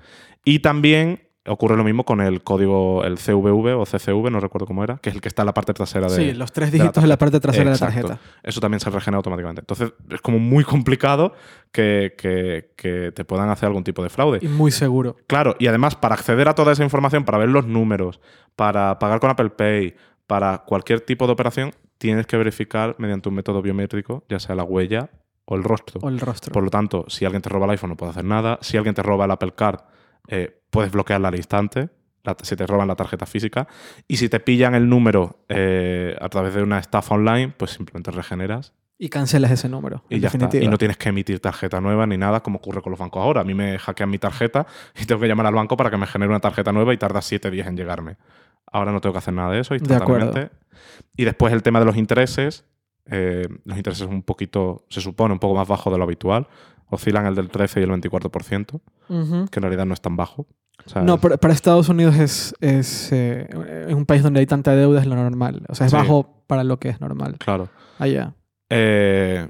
Y también ocurre lo mismo con el código, el CVV o CCV, no recuerdo cómo era, que es el que está en la parte trasera de, Sí, los tres de la dígitos en la parte trasera Exacto. de la tarjeta. eso también se regenera automáticamente. Entonces, es como muy complicado que, que- que te puedan hacer algún tipo de fraude. Y muy seguro. Claro, y además, para acceder a toda esa información, para ver los números, para pagar con Apple Pay, para cualquier tipo de operación, tienes que verificar mediante un método biométrico, ya sea la huella o el rostro. O el rostro. Por lo tanto, si alguien te roba el iPhone, no puedes hacer nada. Si alguien te roba el Apple Card, eh, puedes bloquearla al instante. la- si te roban la tarjeta física. Y si te pillan el número eh, a través de una estafa online, pues simplemente regeneras Y cancelas ese número. y ya está. Y no tienes que emitir tarjeta nueva ni nada, como ocurre con los bancos ahora. A mí me hackean mi tarjeta y tengo que llamar al banco para que me genere una tarjeta nueva y tarda siete días en llegarme. Ahora no tengo que hacer nada de eso De acuerdo. Y después el tema de los intereses. Eh, los intereses un poquito, se supone, un poco más bajo de lo habitual. Oscilan el del 13 y el 24%, Ujú. que en realidad no es tan bajo. No, pero para Estados Unidos es, es eh, un país donde hay tanta deuda, es lo normal. O sea, es Sí. bajo para lo que es normal. Claro. Allá. Eh,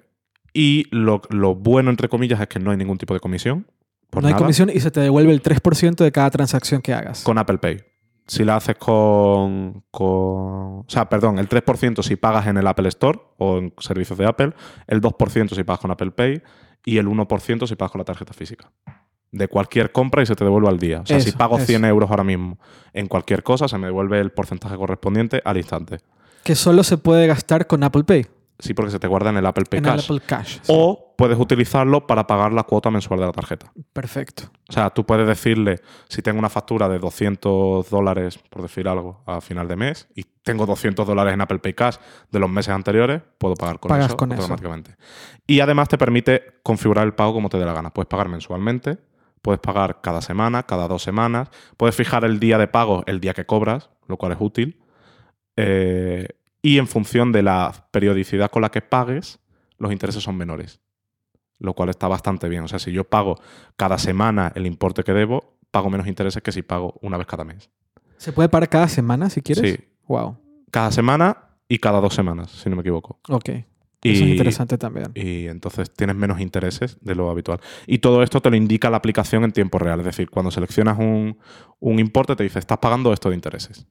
y lo, lo bueno, entre comillas, es que no hay ningún tipo de comisión. Por no hay comisión y se te devuelve el 3% de cada transacción que hagas. Con Apple Pay. Si la haces con, con. O sea, perdón, el 3% si pagas en el Apple Store o en servicios de Apple, el 2% si pagas con Apple Pay y el 1% si pagas con la tarjeta física. De cualquier compra y se te devuelve al día. O sea, si pago eso. 100 euros ahora mismo en cualquier cosa, se me devuelve el porcentaje correspondiente al instante. Que solo se puede gastar con Apple Pay. Sí, porque se te guarda en el Apple Pay en el Cash. Apple Cash. sí. O puedes utilizarlo para pagar la cuota mensual de la tarjeta. Perfecto. O sea, tú puedes decirle, si tengo una factura de 200 dólares, por decir algo, a final de mes, y tengo 200 dólares en Apple Pay Cash de los meses anteriores, puedo pagar con Pagas eso con eso. automáticamente. Y además te permite configurar el pago como te dé la gana. Puedes pagar mensualmente, puedes pagar cada semana, cada dos semanas, puedes fijar el día de pago el día que cobras, lo cual es útil. Eh, y en función de la periodicidad con la que pagues, los intereses son menores. Lo cual está bastante bien. O sea, si yo pago cada semana el importe que debo, pago menos intereses que si pago una vez cada mes. ¿Se puede pagar cada semana si quieres? Sí, Wow. cada semana y cada dos semanas, si no me equivoco. Ok. Y, Eso es interesante también. y entonces tienes menos intereses de lo habitual. Y todo esto te lo indica la aplicación en tiempo real. Es decir, cuando seleccionas un, un importe, te dice, estás pagando esto de intereses.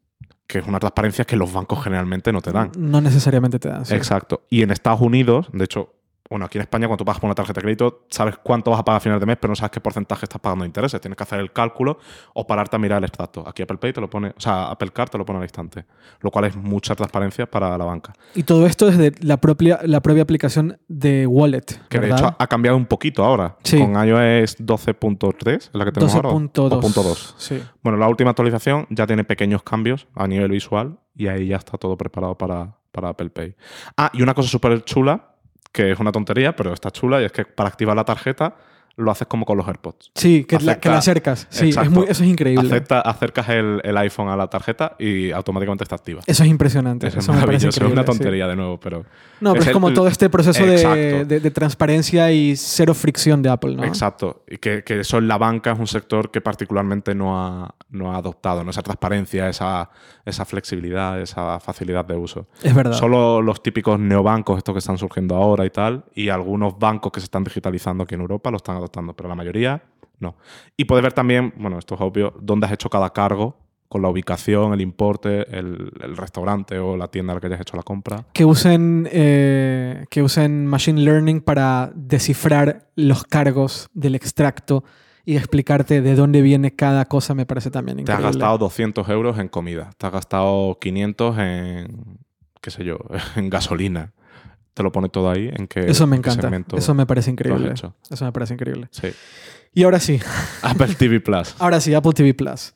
Que es una transparencia que los bancos generalmente no te dan. No necesariamente te dan. sí. Exacto. Y en Estados Unidos, de hecho, bueno, aquí en España, cuando tú pagas por una tarjeta de crédito, sabes cuánto vas a pagar a final de mes, pero no sabes qué porcentaje estás pagando de intereses. Tienes que hacer el cálculo o pararte a mirar el extracto. Aquí Apple Pay te lo pone, o sea, Apple Card te lo pone al instante. Lo cual es mucha transparencia para la banca. Y todo esto desde la propia, la propia aplicación de Wallet. Que de hecho ha cambiado un poquito ahora. Sí. Con iOS 12.3, es la que tenemos ahora. o 12.2. 12.2. Sí. Bueno, la última actualización ya tiene pequeños cambios a nivel visual y ahí ya está todo preparado para, para Apple Pay. Ah, y una cosa súper chula, que es una tontería, pero está chula, y es que para activar la tarjeta lo haces como con los AirPods. Sí, que, la, que la Acerca- acercas. Sí, es muy, eso es increíble. Acepta- acercas el, el iPhone a la tarjeta y automáticamente está activa. Eso es impresionante. Eso Eso, es maravilloso, es una sí. tontería de nuevo, pero... No, pero Es es, el- como todo este proceso de, Exacto. de- de transparencia y cero fricción de Apple, ¿no? Exacto. Y que, que eso en la banca es un sector que particularmente no ha, no ha adoptado, ¿no? Esa transparencia, esa, esa flexibilidad, esa facilidad de uso. Es verdad. Solo los típicos neobancos, estos que están surgiendo ahora y tal, y algunos bancos que se están digitalizando aquí en Europa lo están adoptando, pero la mayoría no. Y puedes ver también, bueno, esto es obvio, dónde has hecho cada cargo, con la ubicación, el importe, el, el restaurante o la tienda a la que hayas hecho la compra. que usen, eh, que usen Machine Learning para descifrar los cargos del extracto y explicarte de dónde viene cada cosa me parece también Te increíble. has gastado 200 euros en comida, te has gastado 500 en, qué sé yo, en gasolina. Te lo pone todo ahí en que Eso me encanta. Eso me parece increíble. Eso me parece increíble. Sí. Y ahora sí, Apple TV Plus. ahora sí, Apple TV Plus.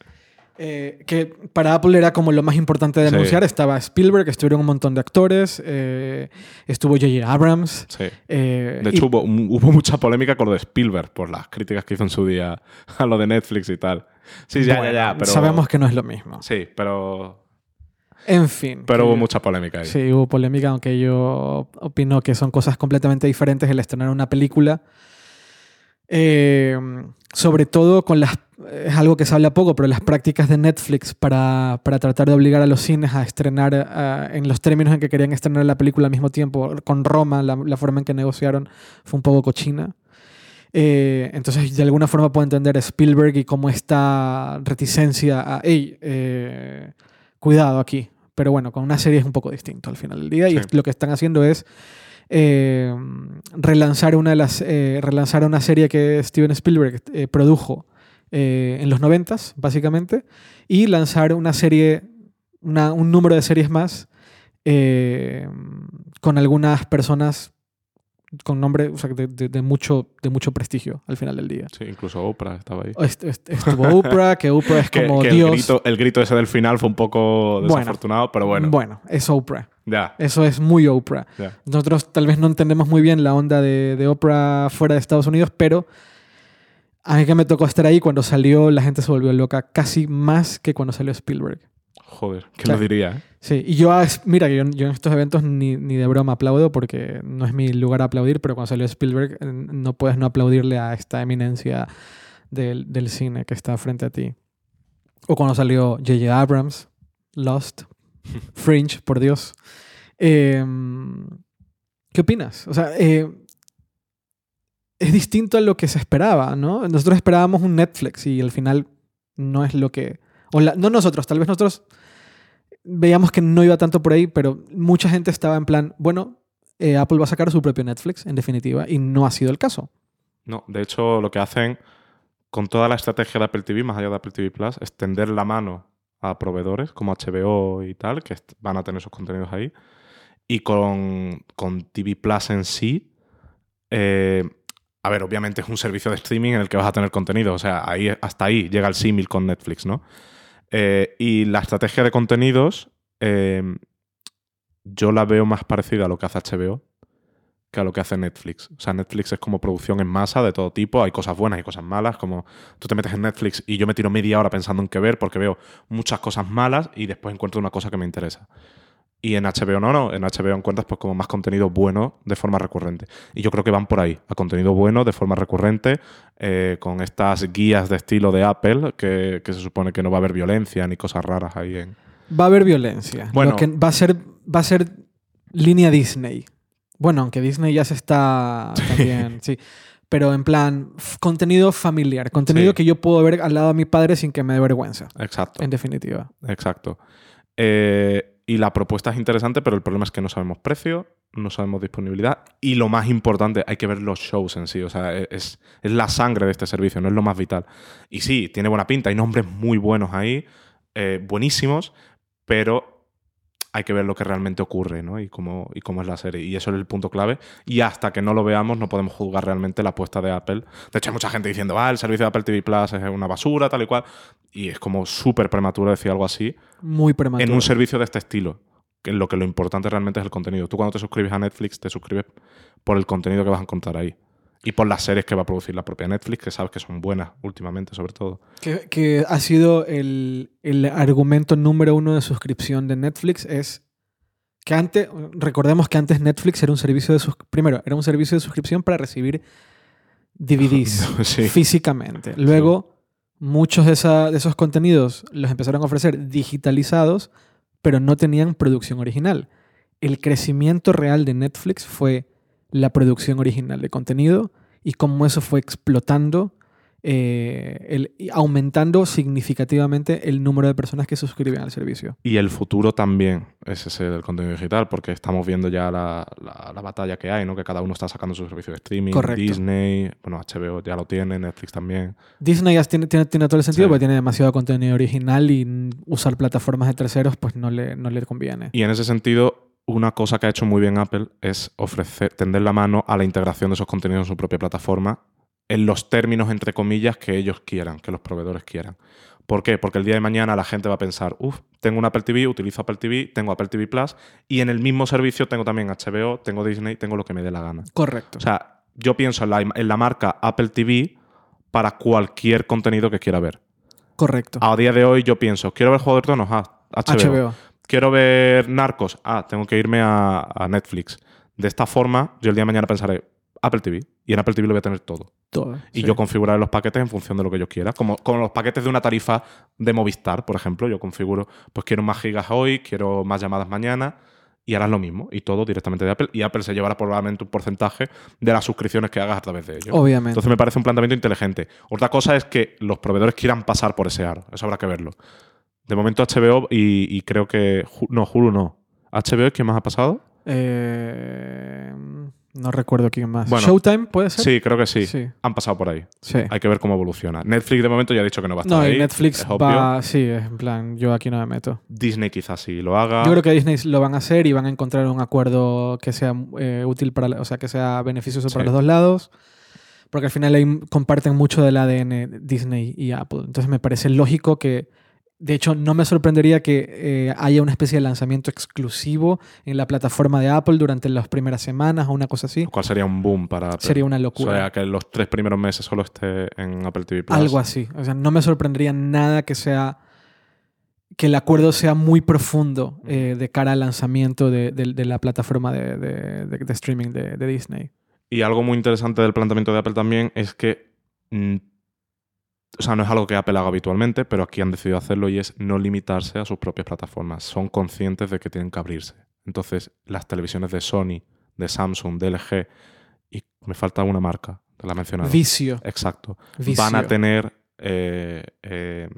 Eh, que para Apple era como lo más importante de Sí. anunciar. Estaba Spielberg, estuvieron un montón de actores, eh, estuvo J.J. Abrams. Sí. eh, De y- hecho, hubo, hubo mucha polémica con lo de Spielberg por las críticas que hizo en su día a lo de Netflix y tal. Sí, ya, ya, ya, pero... Sabemos que no es lo mismo. Sí, pero, En fin. pero hubo mucha polémica ahí. Sí, hubo polémica, aunque yo opino que son cosas completamente diferentes el estrenar una película. Eh, sobre todo con las. Es algo que se habla poco, pero las prácticas de Netflix para, para tratar de obligar a los cines a estrenar en los términos en que querían estrenar la película al mismo tiempo. Con Roma, la, la forma en que negociaron fue un poco cochina. Eh, entonces, de alguna forma puedo entender a Spielberg y cómo esta reticencia a, hey, eh, cuidado aquí. Pero bueno, con una serie es un poco distinto al final del día. Y Sí. lo que están haciendo es eh, relanzar, una de las, eh, relanzar una serie que Steven Spielberg eh, produjo eh, en los noventas, básicamente, y lanzar una serie, una- un número de series más eh, con algunas personas con nombre o sea, de, de- de mucho, de mucho prestigio al final del día. Sí, incluso Oprah estaba ahí. Est- est- Estuvo Oprah, que Oprah es como que Dios. grito, el grito ese del final fue un poco Bueno. desafortunado, pero bueno, Bueno, es Oprah. ya, Eso es muy Oprah. ya. Nosotros tal vez no entendemos muy bien la onda de, de Oprah fuera de Estados Unidos, pero a mí que me tocó estar ahí cuando salió, la gente se volvió loca casi más que cuando salió Spielberg. Joder, ¿qué Claro. lo diría? eh? Sí, y yo, as- mira, que yo, yo en estos eventos ni, ni de broma aplaudo porque no es mi lugar a aplaudir, pero cuando salió Spielberg eh, no puedes no aplaudirle a esta eminencia del, del cine que está frente a ti. O cuando salió J.J. Abrams, Lost, Fringe, por Dios. Eh, ¿Qué opinas? O sea, eh, es distinto a lo que se esperaba, ¿no? Nosotros esperábamos un Netflix y al final no es lo que... No nosotros, tal vez nosotros veíamos que no iba tanto por ahí, pero mucha gente estaba en plan, bueno, eh, Apple va a sacar su propio Netflix, en definitiva, y no ha sido el caso. No, de hecho, lo que hacen con toda la estrategia de Apple TV, más allá de Apple TV Plus, es tender la mano a proveedores como HBO y tal, que van a tener sus contenidos ahí. Y con, con TV Plus en sí, eh, a ver, obviamente es un servicio de streaming en el que vas a tener contenido. O sea, ahí, hasta ahí llega el símil con Netflix, ¿no? Eh, y la estrategia de contenidos, eh, yo la veo más parecida a lo que hace HBO que a lo que hace Netflix. O sea, Netflix es como producción en masa de todo tipo. Hay cosas buenas y cosas malas. Como tú te metes en Netflix y yo me tiro media hora pensando en qué ver porque veo muchas cosas malas y después encuentro una cosa que me interesa. Y en HBO no, no. En HBO encuentras pues como más contenido bueno de forma recurrente. Y yo creo que van por ahí, a contenido bueno de forma recurrente, eh, con estas guías de estilo de Apple, que, que se supone que no va a haber violencia ni cosas raras ahí en... Va a haber violencia. Bueno. Lo que va a ser, va a ser línea Disney. Bueno, aunque Disney ya se está también, sí. Pero en plan, contenido familiar. Contenido Sí. que yo puedo ver al lado de mi padre sin que me dé vergüenza. Exacto. En definitiva. Exacto. Eh, y la propuesta es interesante, pero el problema es que no sabemos precio, no sabemos disponibilidad y lo más importante, hay que ver los shows en sí. O sea, e-, es, es la sangre de este servicio, no es lo más vital. Y sí, tiene buena pinta, hay nombres muy buenos ahí, eh, buenísimos, pero hay que ver lo que realmente ocurre ¿no? y, cómo, y cómo es la serie. Y eso es el punto clave. Y hasta que no lo veamos, no podemos juzgar realmente la apuesta de Apple. De hecho, hay mucha gente diciendo, ah, el servicio de Apple TV Plus es una basura, tal y cual. Y es como súper prematuro decir algo así Muy prematuro. en un servicio de este estilo. Que lo que lo importante realmente es el contenido. Tú cuando te suscribes a Netflix, te suscribes por el contenido que vas a encontrar ahí. Y por las series que va a producir la propia Netflix, que sabes que son buenas últimamente, sobre todo. Que, que ha sido el, el argumento número uno de suscripción de Netflix es que antes, recordemos que antes Netflix era un servicio de primero, era un servicio de suscripción para recibir DVDs Sí. físicamente. Luego, muchos de, esa- de esos contenidos los empezaron a ofrecer digitalizados, pero no tenían producción original. El crecimiento real de Netflix fue la producción original de contenido y cómo eso fue explotando, eh, el- aumentando significativamente el número de personas que suscriben al servicio. Y el futuro también es ese del contenido digital, porque estamos viendo ya la, la- la batalla que hay, ¿no? Que cada uno está sacando su servicio de streaming. Correcto. Disney, bueno, HBO ya lo tiene, Netflix también. Disney ya tiene, tiene, tiene todo el sentido Sí. porque tiene demasiado contenido original y usar plataformas de terceros pues no le, no le conviene. Y en ese sentido, una cosa que ha hecho muy bien Apple es ofrecer, tender la mano a la integración de esos contenidos en su propia plataforma en los términos, entre comillas, que ellos quieran, que los proveedores quieran. ¿Por qué? Porque el día de mañana la gente va a pensar, uff, tengo un Apple TV, utilizo Apple TV, tengo Apple TV Plus y en el mismo servicio tengo también HBO, tengo Disney, tengo lo que me dé la gana. Correcto. O sea, yo pienso en la, en la marca Apple TV para cualquier contenido que quiera ver. Correcto. A día de hoy yo pienso, quiero ver Juego de Tronos, ah, HBO. HBO. Quiero ver Narcos, ah, tengo que irme a, a Netflix. De esta forma, yo el día de mañana pensaré Apple TV y en Apple TV lo voy a tener todo. Todo. Y sí. yo configuraré los paquetes en función de lo que yo quiera. Como, como los paquetes de una tarifa de Movistar, por ejemplo. Yo configuro, pues quiero más gigas hoy, quiero más llamadas mañana. Y harás lo mismo. Y todo directamente de Apple. Y Apple se llevará probablemente un porcentaje de las suscripciones que hagas a través de ello. Obviamente. Entonces me parece un planteamiento inteligente. Otra cosa es que los proveedores quieran pasar por ese aro. Eso habrá que verlo. De momento HBO y, y creo que... No, Hulu no. HBO es quien más ha pasado. Eh, no recuerdo quién más. Bueno. Showtime, ¿puede ser? Sí, creo que sí. Sí. Han pasado por ahí. Sí. Hay que ver cómo evoluciona. Netflix de momento ya ha dicho que no va a estar No, ahí. y Netflix es obvio. va. Sí, en plan, yo aquí no me meto. Disney quizás sí lo haga. Yo creo que Disney lo van a hacer y van a encontrar un acuerdo que sea eh, útil para, o sea, que sea beneficioso para los dos lados. Porque al final ahí comparten mucho del ADN Disney y Apple. Entonces me parece lógico que, de hecho, no me sorprendería que eh, haya una especie de lanzamiento exclusivo en la plataforma de Apple durante las primeras semanas o una cosa así. Lo cual sería un boom para Apple. Sería una O locura. sea, que los tres primeros meses solo esté en Apple TV Plus. Algo así. O sea, no me sorprendería nada que sea que el acuerdo sea muy profundo eh, de cara al lanzamiento de, de- de la plataforma de, streaming de, de Disney. Y algo muy interesante del planteamiento de Apple también es que mm, o sea, no es algo que Apple haga habitualmente, pero aquí han decidido hacerlo y es no limitarse a sus propias plataformas. Son conscientes de que tienen que abrirse. Entonces, las televisiones de Sony, de Samsung, de LG, y me falta una marca, te la he mencionado. Vicio. Exacto. Vicio. Van a tener eh, eh,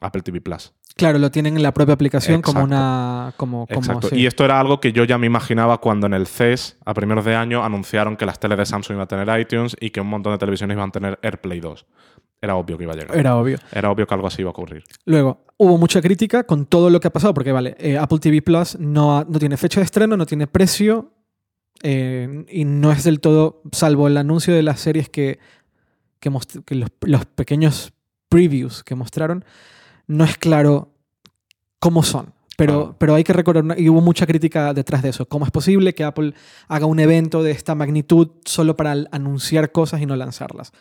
Apple TV Plus. Claro, lo tienen en la propia aplicación como una. Como, como, Exacto. sí. Y esto era algo que yo ya me imaginaba cuando en el CES, a primeros de año, anunciaron que las teles de Samsung iban a tener iTunes y que un montón de televisiones iban a tener AirPlay 2. Era obvio que iba a llegar. Era obvio. Era obvio que algo así iba a ocurrir. Luego, hubo mucha crítica con todo lo que ha pasado, porque vale, eh, Apple TV Plus no, ha- no tiene fecha de estreno, no tiene precio, eh, y no es del todo, salvo el anuncio de las series que, que, que los, los pequeños previews que mostraron, no es claro cómo son. Pero, Claro. pero hay que recordar, y hubo mucha crítica detrás de eso. ¿Cómo es posible que Apple haga un evento de esta magnitud solo para anunciar cosas y no lanzarlas?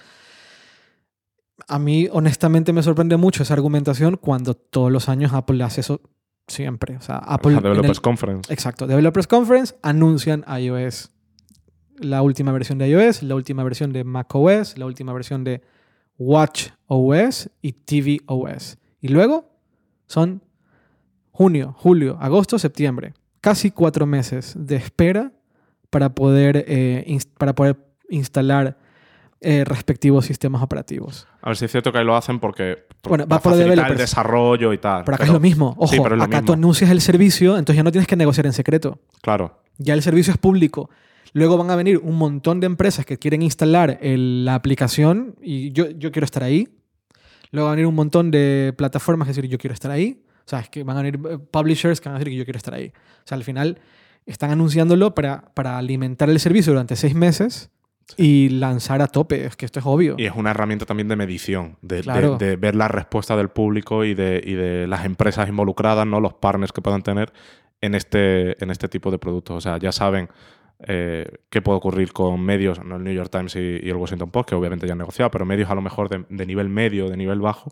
A mí, honestamente, me sorprende mucho esa argumentación cuando todos los años Apple hace eso siempre. O sea, Apple. La el- Developers Conference. exacto. Developers Conference anuncian iOS. La última versión de iOS, la última versión de macOS, la última versión de Watch OS y TV OS. Y luego son junio, julio, agosto, septiembre. Casi cuatro meses de espera para poder, eh, para poder instalar eh, respectivos sistemas operativos. A ver si es cierto que ahí lo hacen porque Bueno, va por el desarrollo y tal. Pero acá es lo mismo. Ojo, sí, pero es lo acá mismo. tú anuncias el servicio, entonces ya no tienes que negociar en secreto. Claro. Ya el servicio es público. Luego van a venir un montón de empresas que quieren instalar el- la aplicación y yo, yo quiero estar ahí. Luego van a venir un montón de plataformas que decir yo quiero estar ahí. O sea, es que van a venir eh, publishers que van a decir que yo quiero estar ahí. O sea, al final están anunciándolo para, para alimentar el servicio durante seis meses y lanzar a tope. Es que esto es obvio. Y es una herramienta también de medición, de, de- Claro. de ver la respuesta del público y de, y de las empresas involucradas, ¿no? los partners que puedan tener en este, en este tipo de productos. O sea, ya saben eh, qué puede ocurrir con medios, no el New York Times y, y el Washington Post, que obviamente ya han negociado, pero medios a lo mejor de, de nivel medio, de nivel bajo,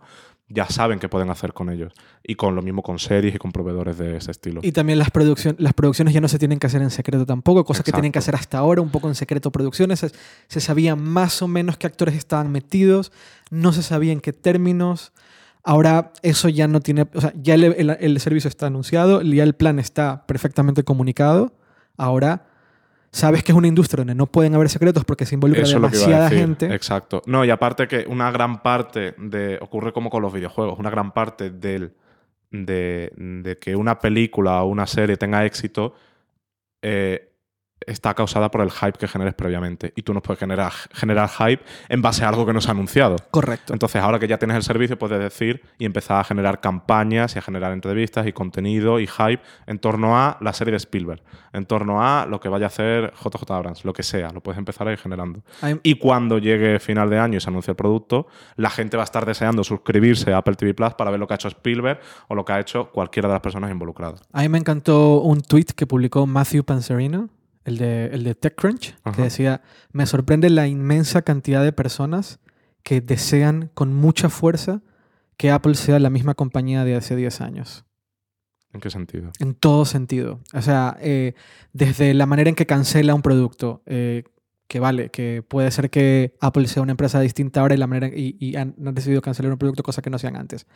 ya saben qué pueden hacer con ellos. Y con lo mismo con series y con proveedores de ese estilo. Y también las, producción, las producciones ya no se tienen que hacer en secreto tampoco, cosas que tienen que hacer hasta ahora, un poco en secreto producciones. Se, se sabía más o menos qué actores estaban metidos, no se sabía en qué términos. Ahora eso ya no tiene, o sea, ya el, el- el servicio está anunciado, ya el plan está perfectamente comunicado. Ahora sabes que es una industria donde no pueden haber secretos porque se involucra Eso demasiada gente. Exacto. No, y aparte que una gran parte de. ocurre como con los videojuegos, una gran parte del, de, de que una película o una serie tenga éxito eh, está causada por el hype que generes previamente. Y tú no puedes generar, generar hype en base a algo que no se ha anunciado. Correcto. Entonces, ahora que ya tienes el servicio, puedes decir y empezar a generar campañas y a generar entrevistas y contenido y hype en torno a la serie de Spielberg, en torno a lo que vaya a hacer JJ Abrams, lo que sea, lo puedes empezar a ir generando. Y cuando llegue final de año y se anuncie el producto, la gente va a estar deseando suscribirse a Apple TV Plus para ver lo que ha hecho Spielberg o lo que ha hecho cualquiera de las personas involucradas. A mí me encantó un tweet que publicó Matthew Panzerino, el de, el de TechCrunch, Ajá. que decía, me sorprende la inmensa cantidad de personas que desean con mucha fuerza que Apple sea la misma compañía de hace 10 años. ¿En qué sentido? En todo sentido. O sea, eh, desde la manera en que cancela un producto, eh, que vale, que puede ser que Apple sea una empresa distinta ahora y, la manera, y, y han, han decidido cancelar un producto, cosa que no hacían antes.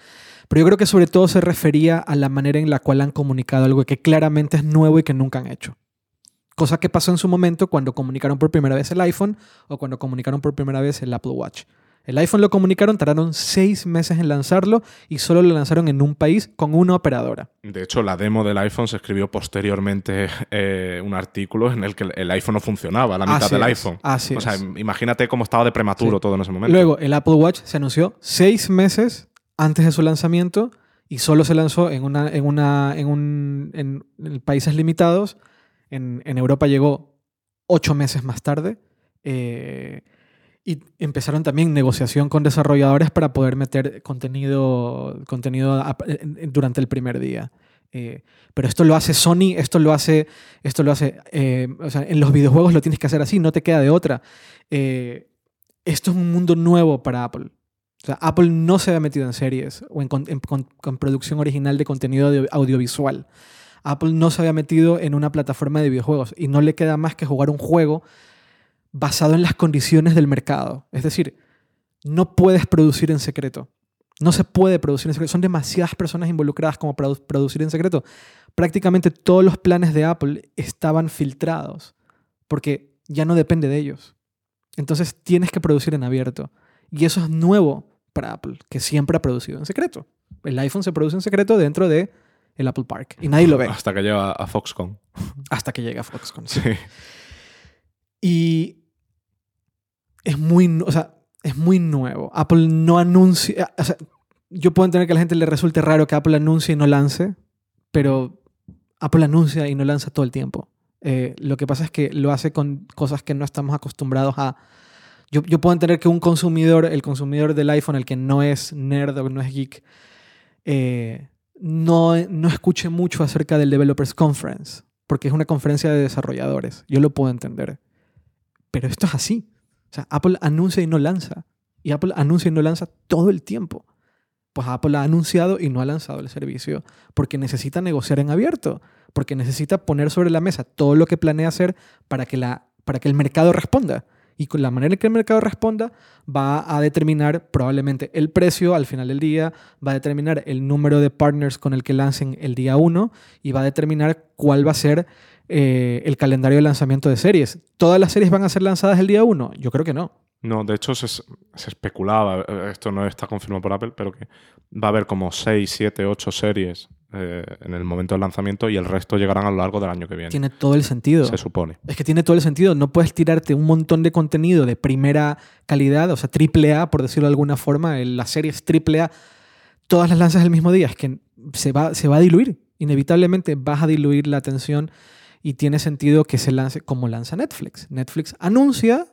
Pero yo creo que sobre todo se refería a la manera en la cual han comunicado algo que claramente es nuevo y que nunca han hecho. Cosa que pasó en su momento cuando comunicaron por primera vez el iPhone o cuando comunicaron por primera vez el Apple Watch. El iPhone lo comunicaron, tardaron seis meses en lanzarlo y solo lo lanzaron en un país con una operadora. De hecho, la demo del iPhone se escribió posteriormente eh, un artículo en el que el- iPhone no funcionaba, la mitad Así del es, iPhone. así o sea, es. imagínate cómo estaba de prematuro Sí. todo en ese momento. Luego, el Apple Watch se anunció seis meses antes de su lanzamiento y solo se lanzó en, una, en, una, en, un, en, en países limitados. En, en Europa llegó ocho meses más tarde. eh, y empezaron también negociación con desarrolladores para poder meter contenido, contenido durante el primer día. Eh, pero esto lo hace Sony, esto lo hace, esto lo hace, eh, o sea, en los videojuegos lo tienes que hacer así, no te queda de otra. Eh, esto es un mundo nuevo para Apple. O sea, Apple no se había metido en series o en, en con- con producción original de contenido audio- audiovisual. Apple no se había metido en una plataforma de videojuegos y no le queda más que jugar un juego basado en las condiciones del mercado. Es decir, no puedes producir en secreto. No se puede producir en secreto. Son demasiadas personas involucradas como para producir en secreto. Prácticamente todos los planes de Apple estaban filtrados porque ya no depende de ellos. Entonces tienes que producir en abierto. Y eso es nuevo para Apple, que siempre ha producido en secreto. El iPhone se produce en secreto dentro de el Apple Park y nadie lo ve. Hasta que llega a Foxconn. Hasta que llega a Foxconn. Sí. Y es muy, o sea, es muy nuevo. Apple no anuncia, o sea, yo puedo entender que a la gente le resulte raro que Apple anuncie y no lance, pero Apple anuncia y no lanza todo el tiempo. Eh, lo que pasa es que lo hace con cosas que no estamos acostumbrados a. Yo, yo, puedo entender que un consumidor, el consumidor del iPhone, el que no es nerd o no es geek, eh, no, no escuche mucho acerca del Developers Conference, porque es una conferencia de desarrolladores. Yo lo puedo entender. Pero esto es así. O sea, Apple anuncia y no lanza. Y Apple anuncia y no lanza todo el tiempo. Pues Apple ha anunciado y no ha lanzado el servicio porque necesita negociar en abierto, porque necesita poner sobre la mesa todo lo que planea hacer para que, la, para que el mercado responda. Y con la manera en que el mercado responda va a determinar probablemente el precio al final del día, va a determinar el número de partners con el que lancen el día 1 y va a determinar cuál va a ser eh, el calendario de lanzamiento de series. ¿Todas las series van a ser lanzadas el día 1? Yo creo que no. No, de hecho se, especulaba, eh, esto no está confirmado por Apple, pero que va a haber como 6, 7, 8 series eh, en el momento del lanzamiento y el resto llegarán a lo largo del año que viene. Tiene todo el sentido. Se supone. Es que tiene todo el sentido. No puedes tirarte un montón de contenido de primera calidad, o sea, triple A, por decirlo de alguna forma, las series triple A, todas las lanzas el mismo día. Es que se va, se va a diluir. Inevitablemente vas a diluir la atención y tiene sentido que se lance como lanza Netflix. Netflix anuncia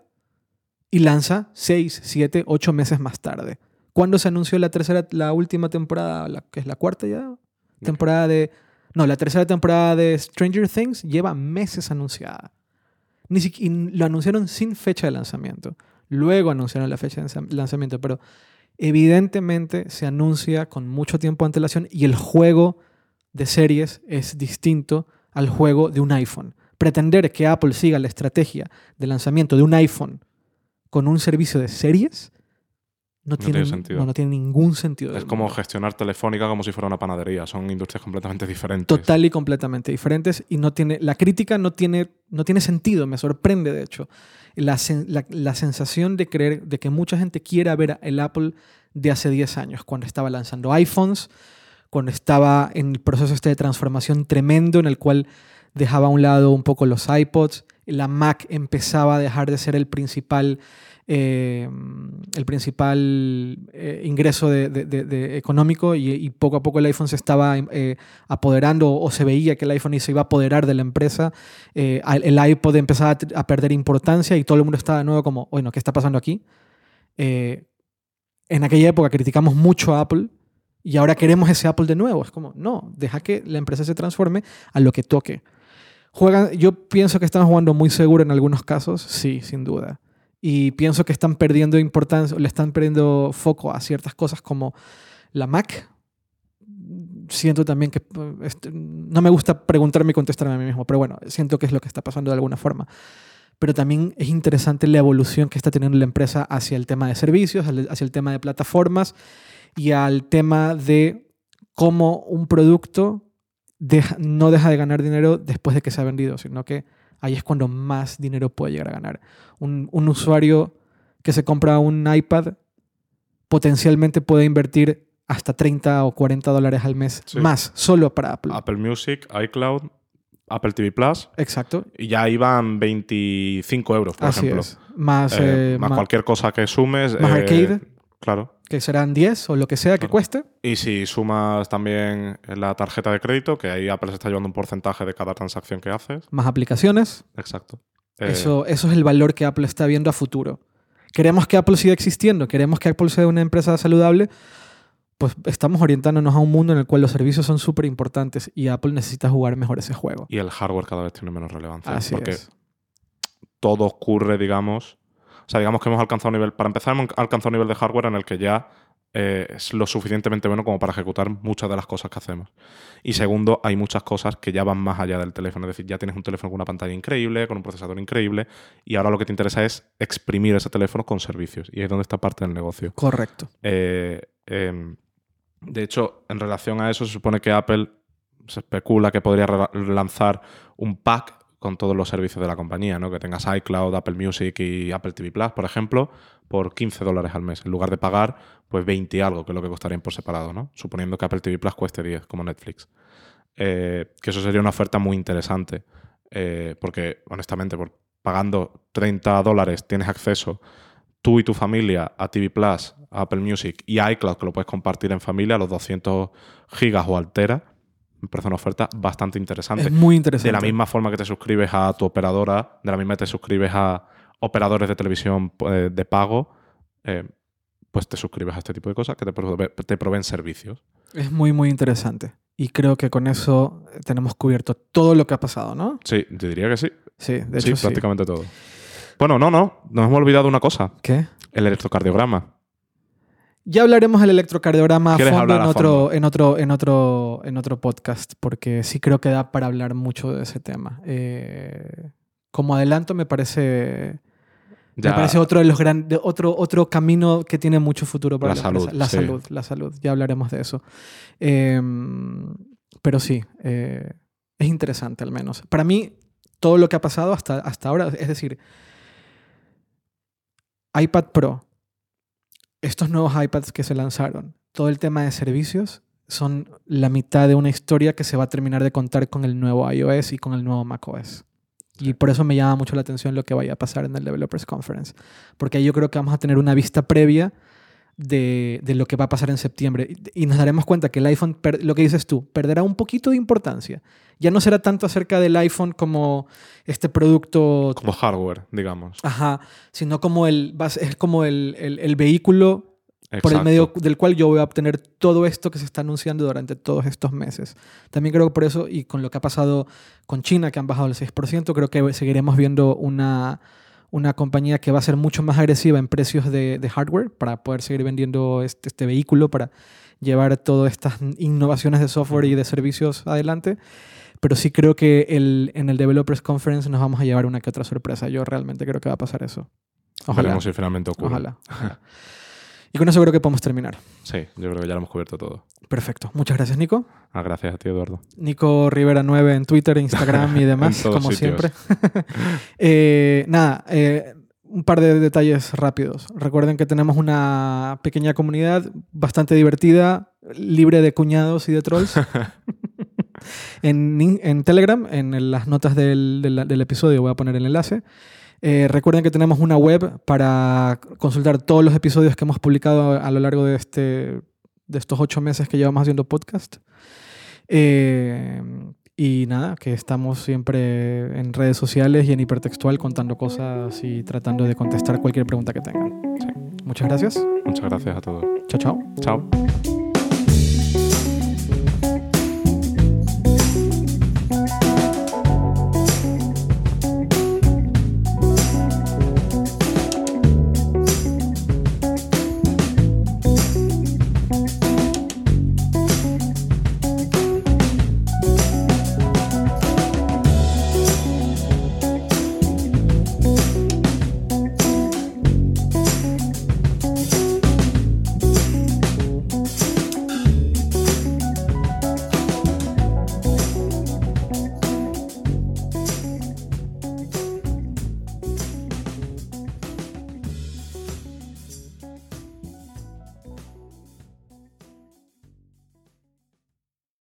y lanza 6, 7, 8 meses más tarde. ¿Cuándo se anunció la tercera, la última temporada, la, que es la cuarta ya? Temporada de... No, la tercera temporada de Stranger Things lleva meses anunciada. Ni y lo anunciaron sin fecha de lanzamiento. Luego anunciaron la fecha de lanzamiento, pero evidentemente se anuncia con mucho tiempo de antelación y el juego de series es distinto al juego de un iPhone. Pretender que Apple siga la estrategia de lanzamiento de un iPhone con un servicio de series no, tiene, sentido. No, tiene ningún sentido. Es como gestionar Telefónica como si fuera una panadería. Son industrias completamente diferentes. Total y completamente diferentes. Y no tiene, la crítica no tiene, no tiene sentido. Me sorprende, de hecho. La, la, sensación de creer, de que mucha gente quiera ver el Apple de hace 10 años, cuando estaba lanzando iPhones, cuando estaba en el proceso este de transformación tremendo en el cual dejaba a un lado un poco los iPods, la Mac empezaba a dejar de ser el principal, eh, el principal eh, ingreso de, económico y, poco a poco el iPhone se estaba eh, apoderando o se veía que el iPhone se iba a apoderar de la empresa, el iPod empezaba a, perder importancia y todo el mundo estaba de nuevo como, bueno, ¿qué está pasando aquí? en aquella época criticamos mucho a Apple y ahora queremos ese Apple de nuevo. Es como, no, deja que la empresa se transforme a lo que toque. Juegan, yo pienso que están jugando muy seguro en algunos casos, sí, sin duda. Y pienso que están perdiendo importancia, le están perdiendo foco a ciertas cosas como la Mac. Siento también que este, no me gusta preguntarme y contestarme a mí mismo, pero bueno, siento que es lo que está pasando de alguna forma. Pero también es interesante la evolución que está teniendo la empresa hacia el tema de servicios, hacia el tema de plataformas y al tema de cómo un producto no deja de ganar dinero después de que se ha vendido, sino que ahí es cuando más dinero puede llegar a ganar. Un, usuario que se compra un iPad potencialmente puede invertir hasta 30 o 40 dólares al mes más solo para Apple. Apple Music, iCloud, Apple TV Plus. Exacto. Y ya iban 25 euros, por ejemplo. Más, eh, eh, más, cualquier cosa que sumes. Más arcade. Claro. Que serán 10 o lo que sea que cueste. Y si sumas también la tarjeta de crédito, que ahí Apple se está llevando un porcentaje de cada transacción que haces. Más aplicaciones. Exacto. Eso, eh, eso es el valor que Apple está viendo a futuro. Queremos que Apple siga existiendo, queremos que Apple sea una empresa saludable, pues estamos orientándonos a un mundo en el cual los servicios son súper importantes y Apple necesita jugar mejor ese juego. Y el hardware cada vez tiene menos relevancia. Así porque es. todo ocurre, digamos, o sea, digamos que hemos alcanzado un nivel, para empezar, hemos alcanzado un nivel de hardware en el que ya eh, es lo suficientemente bueno como para ejecutar muchas de las cosas que hacemos. Y segundo, hay muchas cosas que ya van más allá del teléfono. Es decir, ya tienes un teléfono con una pantalla increíble, con un procesador increíble, y ahora lo que te interesa es exprimir ese teléfono con servicios. Y es donde está parte del negocio. Correcto. Eh, em, de hecho, en relación a eso, se supone que Apple se especula que podría lanzar un pack con todos los servicios de la compañía, ¿no? Que tengas iCloud, Apple Music y Apple TV Plus, por ejemplo, por 15 dólares al mes, en lugar de pagar pues 20 y algo, que es lo que costarían por separado, ¿no? Suponiendo que Apple TV Plus cueste 10, como Netflix. Eh, que eso sería una oferta muy interesante, eh, porque honestamente, por pagando 30 dólares tienes acceso tú y tu familia a TV Plus, Apple Music y iCloud, que lo puedes compartir en familia, los 200 gigas o altera. Me parece una oferta bastante interesante. Es muy interesante. De la misma forma que te suscribes a tu operadora, de la misma que te suscribes a operadores de televisión eh, de pago, eh, pues te suscribes a este tipo de cosas que te, prove- te proveen servicios. Es muy, muy interesante. Y creo que con eso tenemos cubierto todo lo que ha pasado, ¿no? Sí, yo diría que sí. Sí, de hecho sí. prácticamente todo. Bueno, no, no. Nos hemos olvidado una cosa. ¿Qué? El electrocardiograma. Ya hablaremos del electrocardiograma a ¿Quieres fondo, en, a otro, fondo? en otro en otro en otro podcast, porque sí creo que da para hablar mucho de ese tema. Eh, como adelanto, me parece Ya- me parece otro de los grandes otro otro camino que tiene mucho futuro para La la, empresa. salud, La sí. salud, la salud. Ya hablaremos de eso. Eh, pero sí, eh, es interesante al menos. Para mí, todo lo que ha pasado hasta, hasta ahora, es decir, iPad Pro, estos nuevos iPads que se lanzaron, todo el tema de servicios son la mitad de una historia que se va a terminar de contar con el nuevo iOS y con el nuevo macOS. Y por eso me llama mucho la atención lo que vaya a pasar en el Developers Conference. Porque ahí yo creo que vamos a tener una vista previa de, de lo que va a pasar en septiembre. Y, y nos daremos cuenta que el iPhone, per- lo que dices tú, perderá un poquito de importancia. Ya no será tanto acerca del iPhone como este producto Como hardware, digamos. Ajá, sino como el, es como el, el- el vehículo por el medio del cual yo voy a obtener todo esto que se está anunciando durante todos estos meses. También creo que por eso, y con lo que ha pasado con China, que han bajado el 6%, creo que seguiremos viendo una, una compañía que va a ser mucho más agresiva en precios de, de hardware para poder seguir vendiendo este, este vehículo, para llevar todas estas innovaciones de software y de servicios adelante. Pero sí creo que el, en el Developers Conference nos vamos a llevar una que otra sorpresa. Yo realmente creo que va a pasar eso. Ojalá. Veremos si finalmente ocurre. Ojalá. ojalá. Y con eso creo que podemos terminar. Sí, yo creo que ya lo hemos cubierto todo. Perfecto. Muchas gracias, Nico. Ah, gracias a ti, Eduardo. Nico Rivera 9 en Twitter, Instagram y demás, como sitios. siempre. Eh, nada, eh, un par de detalles rápidos. Recuerden que tenemos una pequeña comunidad bastante divertida, libre de cuñados y de trolls. en, en Telegram, en las notas del, del- del episodio voy a poner el enlace. Eh, recuerden que tenemos una web para consultar todos los episodios que hemos publicado a, a lo largo de, este, de estos ocho meses que llevamos haciendo podcast. Eh, y nada, que estamos siempre en redes sociales y en hipertextual contando cosas y tratando de contestar cualquier pregunta que tengan. Muchas gracias. Muchas gracias a todos. Chao, chao. Chao.